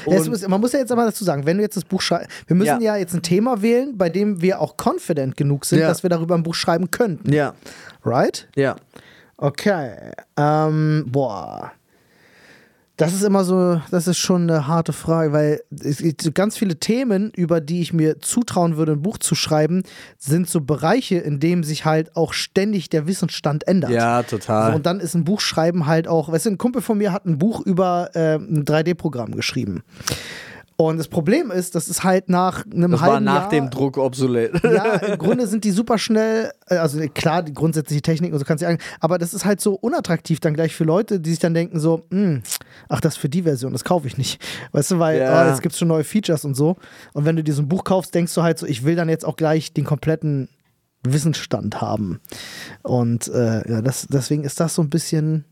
S1: Ja, muss, man muss ja jetzt aber dazu sagen, wenn du jetzt das Buch schreibst, wir müssen ja.
S2: Ja.
S1: jetzt ein Thema wählen, bei dem wir auch confident genug sind, dass wir darüber ein Buch schreiben könnten.
S2: ja,
S1: Right?
S2: ja.
S1: Okay. Ähm, boah. Das ist immer so, das ist schon eine harte Frage, weil es gibt ganz viele Themen, über die ich mir zutrauen würde, ein Buch zu schreiben, sind so Bereiche, in denen sich halt auch ständig der Wissensstand ändert.
S2: Ja, total.
S1: So, und dann ist ein Buchschreiben halt auch, weißt du, ein Kumpel von mir hat ein Buch über äh, ein 3D-Programm geschrieben. Und das Problem ist, das ist halt nach einem
S2: das
S1: halben
S2: war nach
S1: Jahr,
S2: dem Druck obsolet.
S1: ja, im Grunde sind die super schnell, äh, also klar, die grundsätzliche Technik und so kannst du sagen, aber das ist halt so unattraktiv dann gleich für Leute, die sich dann denken so, "Hm, ach, das ist für die Version, das kaufe ich nicht. Weißt du, weil
S2: Ja.
S1: oh, jetzt gibt es schon neue Features und so. Und wenn du dir so ein Buch kaufst, denkst du halt so, ich will dann jetzt auch gleich den kompletten Wissensstand haben. Und äh, ja, das, deswegen ist das so ein bisschen,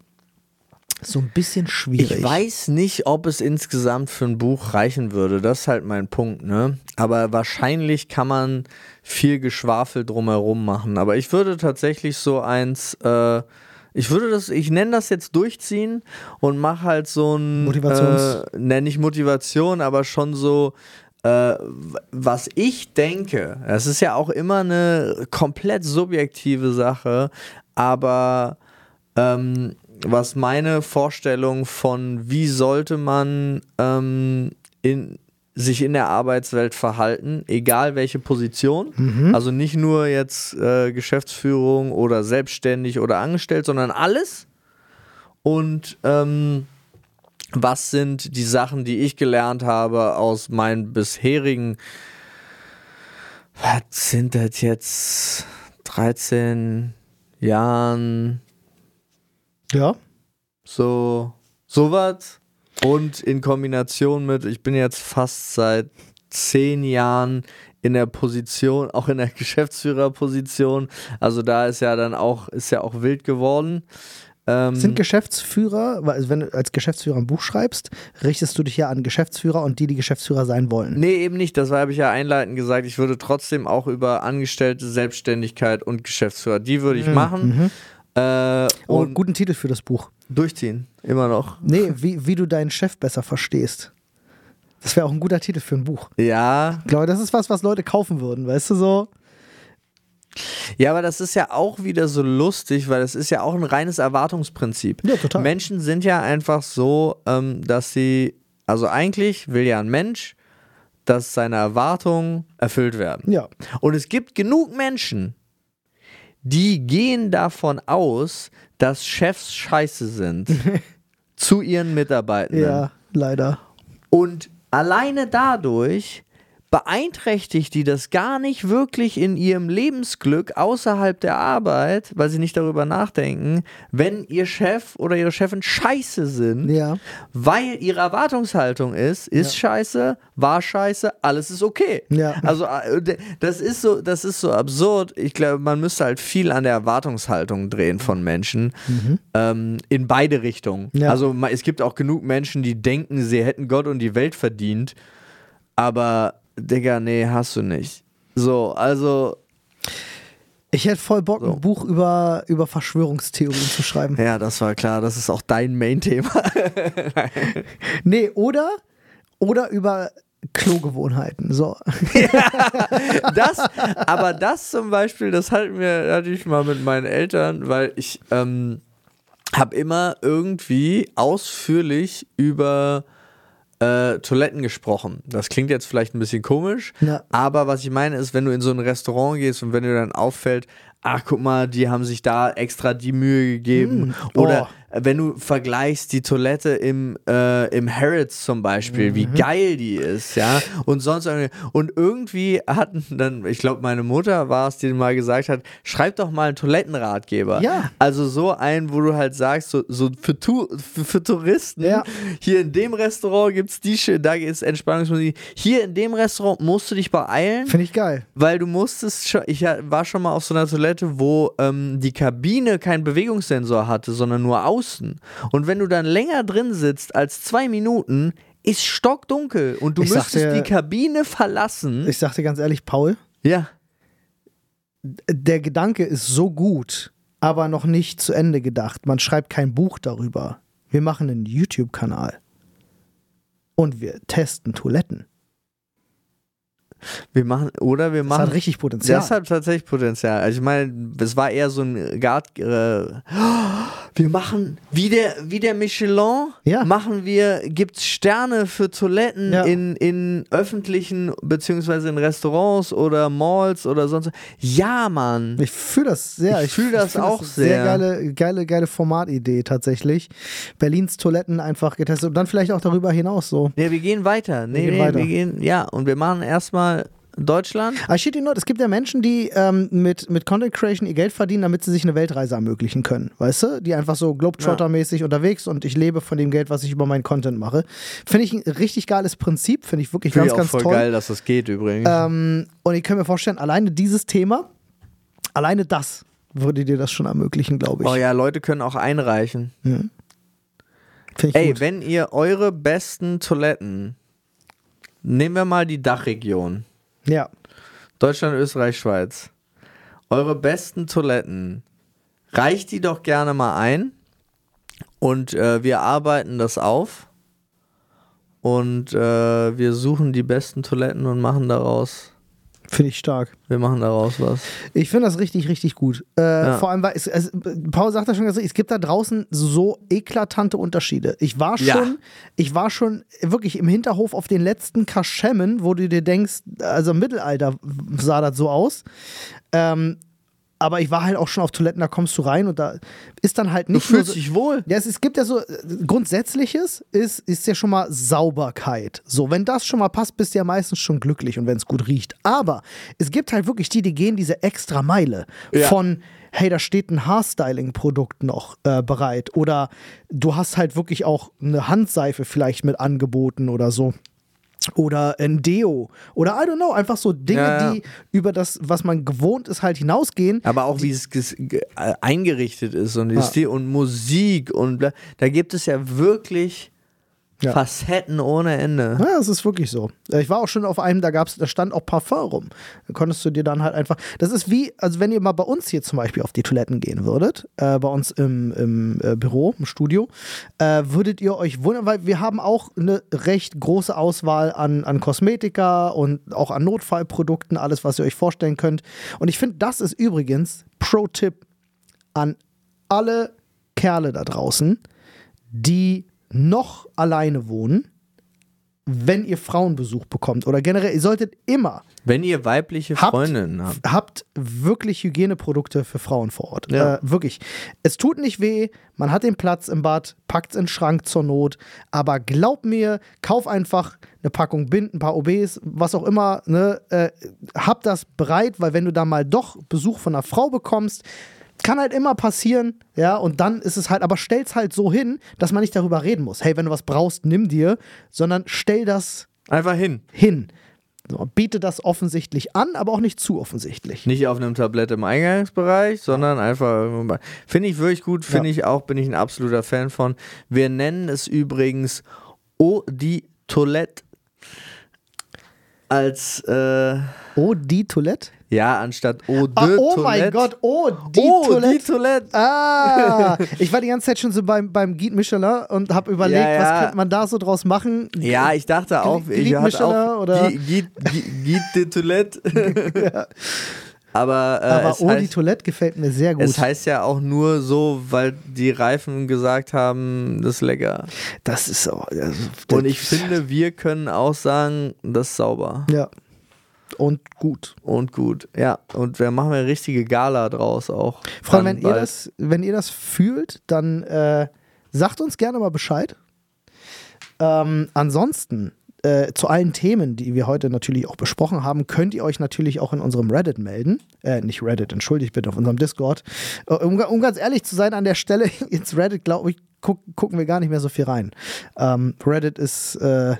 S1: so ein bisschen schwierig.
S2: Ich weiß nicht, ob es insgesamt für ein Buch reichen würde. Das ist halt mein Punkt, ne? Aber wahrscheinlich kann man viel Geschwafel drumherum machen. Aber ich würde tatsächlich so eins, äh, ich würde das, ich nenne das jetzt durchziehen und mache halt so ein
S1: Motivations-
S2: äh, nenne ich Motivation, aber schon so äh, was ich denke, das ist ja auch immer eine komplett subjektive Sache, aber ähm, was meine Vorstellung von, wie sollte man ähm, in, sich in der Arbeitswelt verhalten, egal welche Position, also nicht nur jetzt äh, Geschäftsführung oder selbstständig oder angestellt, sondern alles. Und ähm, was sind die Sachen, die ich gelernt habe aus meinen bisherigen, was sind das jetzt, 13 Jahren,
S1: Ja.
S2: so, sowas. Und in Kombination mit, ich bin jetzt fast seit zehn Jahren in der Position, auch in der Geschäftsführerposition. Also da ist ja dann auch, ist ja auch wild geworden. Ähm,
S1: Sind Geschäftsführer, weil also wenn du als Geschäftsführer ein Buch schreibst, richtest du dich ja an Geschäftsführer und die, die Geschäftsführer sein wollen.
S2: Nee, eben nicht. Das habe ich ja einleitend gesagt. Ich würde trotzdem auch über Angestellte, Selbstständigkeit und Geschäftsführer, die würde ich machen. Äh,
S1: Oh, guten Titel für das Buch.
S2: durchziehen. Immer noch.
S1: Nee, wie, wie du deinen Chef besser verstehst. Das wäre auch ein guter Titel für ein Buch.
S2: Ja.
S1: Ich glaube, das ist was, was Leute kaufen würden, weißt du so?
S2: Ja, aber das ist ja auch wieder so lustig, weil das ist ja auch ein reines Erwartungsprinzip.
S1: Ja, total.
S2: Menschen sind ja einfach so, ähm, dass sie, also eigentlich will ja ein Mensch, dass seine Erwartungen erfüllt werden.
S1: Ja.
S2: Und es gibt genug Menschen, die gehen davon aus, dass Chefs scheiße sind zu ihren Mitarbeitenden.
S1: Ja, leider.
S2: Und alleine dadurch beeinträchtigt die das gar nicht wirklich in ihrem Lebensglück außerhalb der Arbeit, weil sie nicht darüber nachdenken, wenn ihr Chef oder ihre Chefin scheiße sind,
S1: Ja.
S2: weil ihre Erwartungshaltung ist, ist scheiße, war scheiße, alles ist okay.
S1: Ja.
S2: Also äh, das ist so, das ist so absurd. Ich glaube, man müsste halt viel an der Erwartungshaltung drehen von Menschen ähm, in beide Richtungen.
S1: Ja.
S2: Also es gibt auch genug Menschen, die denken, sie hätten Gott und die Welt verdient, aber Digga, nee, hast du nicht. So, also
S1: Ich hätte voll Bock,
S2: So.
S1: ein Buch über, über Verschwörungstheorien zu schreiben.
S2: ja, das war klar. Das ist auch dein Main-Thema.
S1: Nee, oder, oder über Klogewohnheiten. So.
S2: das, aber das zum Beispiel, das hatten wir, hatte ich mal mit meinen Eltern, weil ich ähm, habe immer irgendwie ausführlich über äh, Toiletten gesprochen. Das klingt jetzt vielleicht ein bisschen komisch,
S1: Ja.
S2: aber was ich meine ist, wenn du in so ein Restaurant gehst und wenn dir dann auffällt, ach guck mal, die haben sich da extra die Mühe gegeben
S1: Mm,
S2: oder
S1: oh.
S2: Wenn du vergleichst die Toilette im, äh, im Harrods zum Beispiel,
S1: Mhm.
S2: wie geil die ist, ja, und sonst irgendwie. Und irgendwie hatten dann, ich glaube, meine Mutter war es, die mal gesagt hat, schreib doch mal einen Toilettenratgeber.
S1: Ja.
S2: Also so einen, wo du halt sagst, so, so für, tu, für, für Touristen,
S1: Ja.
S2: hier in dem Restaurant gibt es die, da ist Entspannungsmusik, hier in dem Restaurant musst du dich beeilen.
S1: Finde ich geil.
S2: Weil du musstest schon, ich war schon mal auf so einer Toilette, wo ähm, die Kabine keinen Bewegungssensor hatte, sondern nur außen. Und wenn du dann länger drin sitzt als zwei Minuten, ist stockdunkel und du
S1: Ich
S2: müsstest
S1: dir-
S2: die Kabine verlassen.
S1: Ich sag dir ganz ehrlich, Paul,
S2: ja.
S1: der Gedanke ist so gut, aber noch nicht zu Ende gedacht. Man schreibt kein Buch darüber. Wir machen einen YouTube-Kanal. Und wir testen Toiletten.
S2: Wir machen, oder wir
S1: Das
S2: machen.
S1: hat richtig Potenzial.
S2: Das hat tatsächlich Potenzial. Also ich meine, es war eher so ein Gard. Äh, wir machen wie der, wie der Michelin,
S1: Ja.
S2: machen wir, gibt's Sterne für Toiletten
S1: Ja.
S2: in, in öffentlichen beziehungsweise in Restaurants oder Malls oder sonst. Ja, Mann.
S1: Ich fühle das sehr.
S2: Ich fühl das
S1: find
S2: auch
S1: eine
S2: sehr.
S1: geile, geile, geile Formatidee tatsächlich. Berlins Toiletten einfach getestet und dann vielleicht auch darüber hinaus so.
S2: Ja, wir gehen weiter. Nee,
S1: gehen
S2: nee,
S1: weiter.
S2: wir gehen, ja, und wir machen erstmal Deutschland.
S1: Aber shit, you know, es gibt ja Menschen, die ähm, mit, mit Content Creation ihr Geld verdienen, damit sie sich eine Weltreise ermöglichen können. Weißt du? Die einfach so Globetrotter-mäßig unterwegs und ich lebe von dem Geld, was ich über meinen Content mache. Finde ich ein richtig geiles Prinzip, finde ich wirklich
S2: Finde
S1: ganz,
S2: ich auch
S1: ganz
S2: voll
S1: toll.
S2: geil, dass das geht übrigens.
S1: Ähm, und ich kann mir vorstellen, alleine dieses Thema, alleine das würde dir das schon ermöglichen, glaube ich.
S2: oh ja, Leute können auch einreichen.
S1: Ich
S2: Ey,
S1: gut.
S2: wenn ihr eure besten Toiletten, nehmen wir mal die Dachregion,
S1: Ja.
S2: Deutschland, Österreich, Schweiz, eure besten Toiletten, reicht die doch gerne mal ein. Und äh, wir arbeiten das auf. Und äh, wir suchen die besten Toiletten und machen daraus,
S1: Finde ich stark.
S2: wir machen daraus was.
S1: Ich finde das richtig, richtig gut. Äh, Vor allem, weil es, es, Paul sagt ja schon, es gibt da draußen so eklatante Unterschiede. Ich war schon,
S2: Ja.
S1: ich war schon wirklich im Hinterhof auf den letzten Kaschemmen, wo du dir denkst, also im Mittelalter sah das so aus. Ähm, aber ich war halt auch schon auf Toiletten, da kommst du rein und da ist dann halt
S2: Du
S1: nicht nur
S2: fühlst
S1: so,
S2: dich wohl.
S1: Ja, es, es gibt ja so, Grundsätzliches ist, ist ja schon mal Sauberkeit. So, wenn das schon mal passt, bist du ja meistens schon glücklich und wenn es gut riecht. Aber es gibt halt wirklich die, die gehen diese extra Meile
S2: Ja.
S1: von, hey, da steht ein Haarstyling-Produkt noch äh, bereit. Oder du hast halt wirklich auch eine Handseife vielleicht mit angeboten oder so. Oder ein Deo. Oder I don't know, einfach so Dinge,
S2: Ja, ja.
S1: die über das, was man gewohnt ist, halt hinausgehen.
S2: Aber auch wie es äh, eingerichtet ist und,
S1: Ja.
S2: Stil und Musik und bla, da gibt es ja wirklich
S1: Ja.
S2: Facetten ohne Ende.
S1: Ja, es ist wirklich so. Äh, Ich war auch schon auf einem, da gab's, da stand auch Parfum rum. Da konntest du dir dann halt einfach. Das ist wie, also wenn ihr mal bei uns hier zum Beispiel auf die Toiletten gehen würdet, äh, bei uns im, im äh, Büro, im Studio, äh, würdet ihr euch wundern, weil wir haben auch eine recht große Auswahl an, an Kosmetika und auch an Notfallprodukten, alles, was ihr euch vorstellen könnt. Und ich finde, das ist übrigens Pro-Tipp an alle Kerle da draußen, die noch alleine wohnen, wenn ihr Frauenbesuch bekommt oder generell, ihr solltet immer,
S2: Wenn ihr weibliche Freundinnen habt.
S1: habt wirklich Hygieneprodukte für Frauen vor Ort.
S2: Ja.
S1: Äh, wirklich. Es tut nicht weh, man hat den Platz im Bad, packt es in den Schrank zur Not, aber glaub mir, kauf einfach eine Packung Bind, ein paar OBs, was auch immer, ne, äh, hab das bereit, weil wenn du da mal doch Besuch von einer Frau bekommst, kann halt immer passieren, ja, und dann ist es halt, aber stell's halt so hin, dass man nicht darüber reden muss. Hey, wenn du was brauchst, nimm dir, sondern stell das
S2: Einfach hin.
S1: hin. So, biete das offensichtlich an, aber auch nicht zu offensichtlich.
S2: Nicht auf einem Tablett im Eingangsbereich, sondern einfach Finde ich wirklich gut, finde
S1: Ja.
S2: ich auch, bin ich ein absoluter Fan von. Wir nennen es übrigens Eau die Toilette. Als, äh,
S1: Oh, die Toilette?
S2: Ja, anstatt Eau de
S1: Ah, oh
S2: Toilette.
S1: mein Gott, oh, die
S2: oh,
S1: Toilette.
S2: die Toilette.
S1: Ah, ich war die ganze Zeit schon so beim, beim Guide Michelin und habe überlegt,
S2: Ja, ja.
S1: was könnte man da so draus machen.
S2: Ja, ich dachte auch,
S1: Glied
S2: ich hatte auch
S1: oder-
S2: Guide, Guide, Guide de Toilette. Aber, äh,
S1: Aber oh, die
S2: heißt,
S1: Toilette gefällt mir sehr gut.
S2: es heißt ja auch nur so, weil die Reifen gesagt haben, das ist lecker.
S1: das ist so. Also,
S2: Und ich finde, wir können auch sagen, das ist sauber
S1: Ja. Und gut.
S2: und gut. Ja, und wir machen eine richtige Gala draus auch.
S1: Freunde, wenn ihr, das, wenn ihr das fühlt, dann äh, sagt uns gerne mal Bescheid. Ähm, ansonsten, äh, zu allen Themen, die wir heute natürlich auch besprochen haben, könnt ihr euch natürlich auch in unserem Reddit melden. Äh, nicht Reddit, entschuldigt bitte, auf unserem Discord. Äh, um, um ganz ehrlich zu sein, an der Stelle, ins Reddit, glaube ich, guck, gucken wir gar nicht mehr so viel rein. Ähm, Reddit ist. Äh,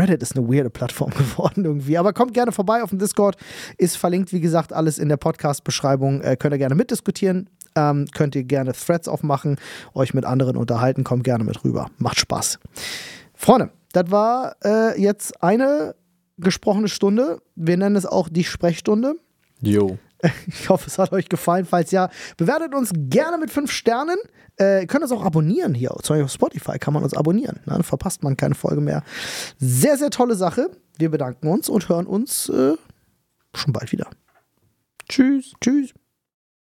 S1: Reddit ist eine weirde Plattform geworden irgendwie. Aber kommt gerne vorbei auf dem Discord. Ist verlinkt, wie gesagt, alles in der Podcast-Beschreibung. Äh, könnt ihr gerne mitdiskutieren. Ähm, könnt ihr gerne Threads aufmachen, euch mit anderen unterhalten. Kommt gerne mit rüber. Macht Spaß. Freunde, das war äh, jetzt eine gesprochene Stunde. Wir nennen es auch die Sprechstunde.
S2: Jo.
S1: Ich hoffe, es hat euch gefallen. Falls ja, bewertet uns gerne mit fünf Sternen. Äh, könnt uns auch abonnieren hier. Zum Beispiel auf Spotify kann man uns abonnieren. Ne? Dann verpasst man keine Folge mehr. Sehr, sehr tolle Sache. Wir bedanken uns und hören uns äh, schon bald wieder.
S2: Tschüss.
S1: Tschüss.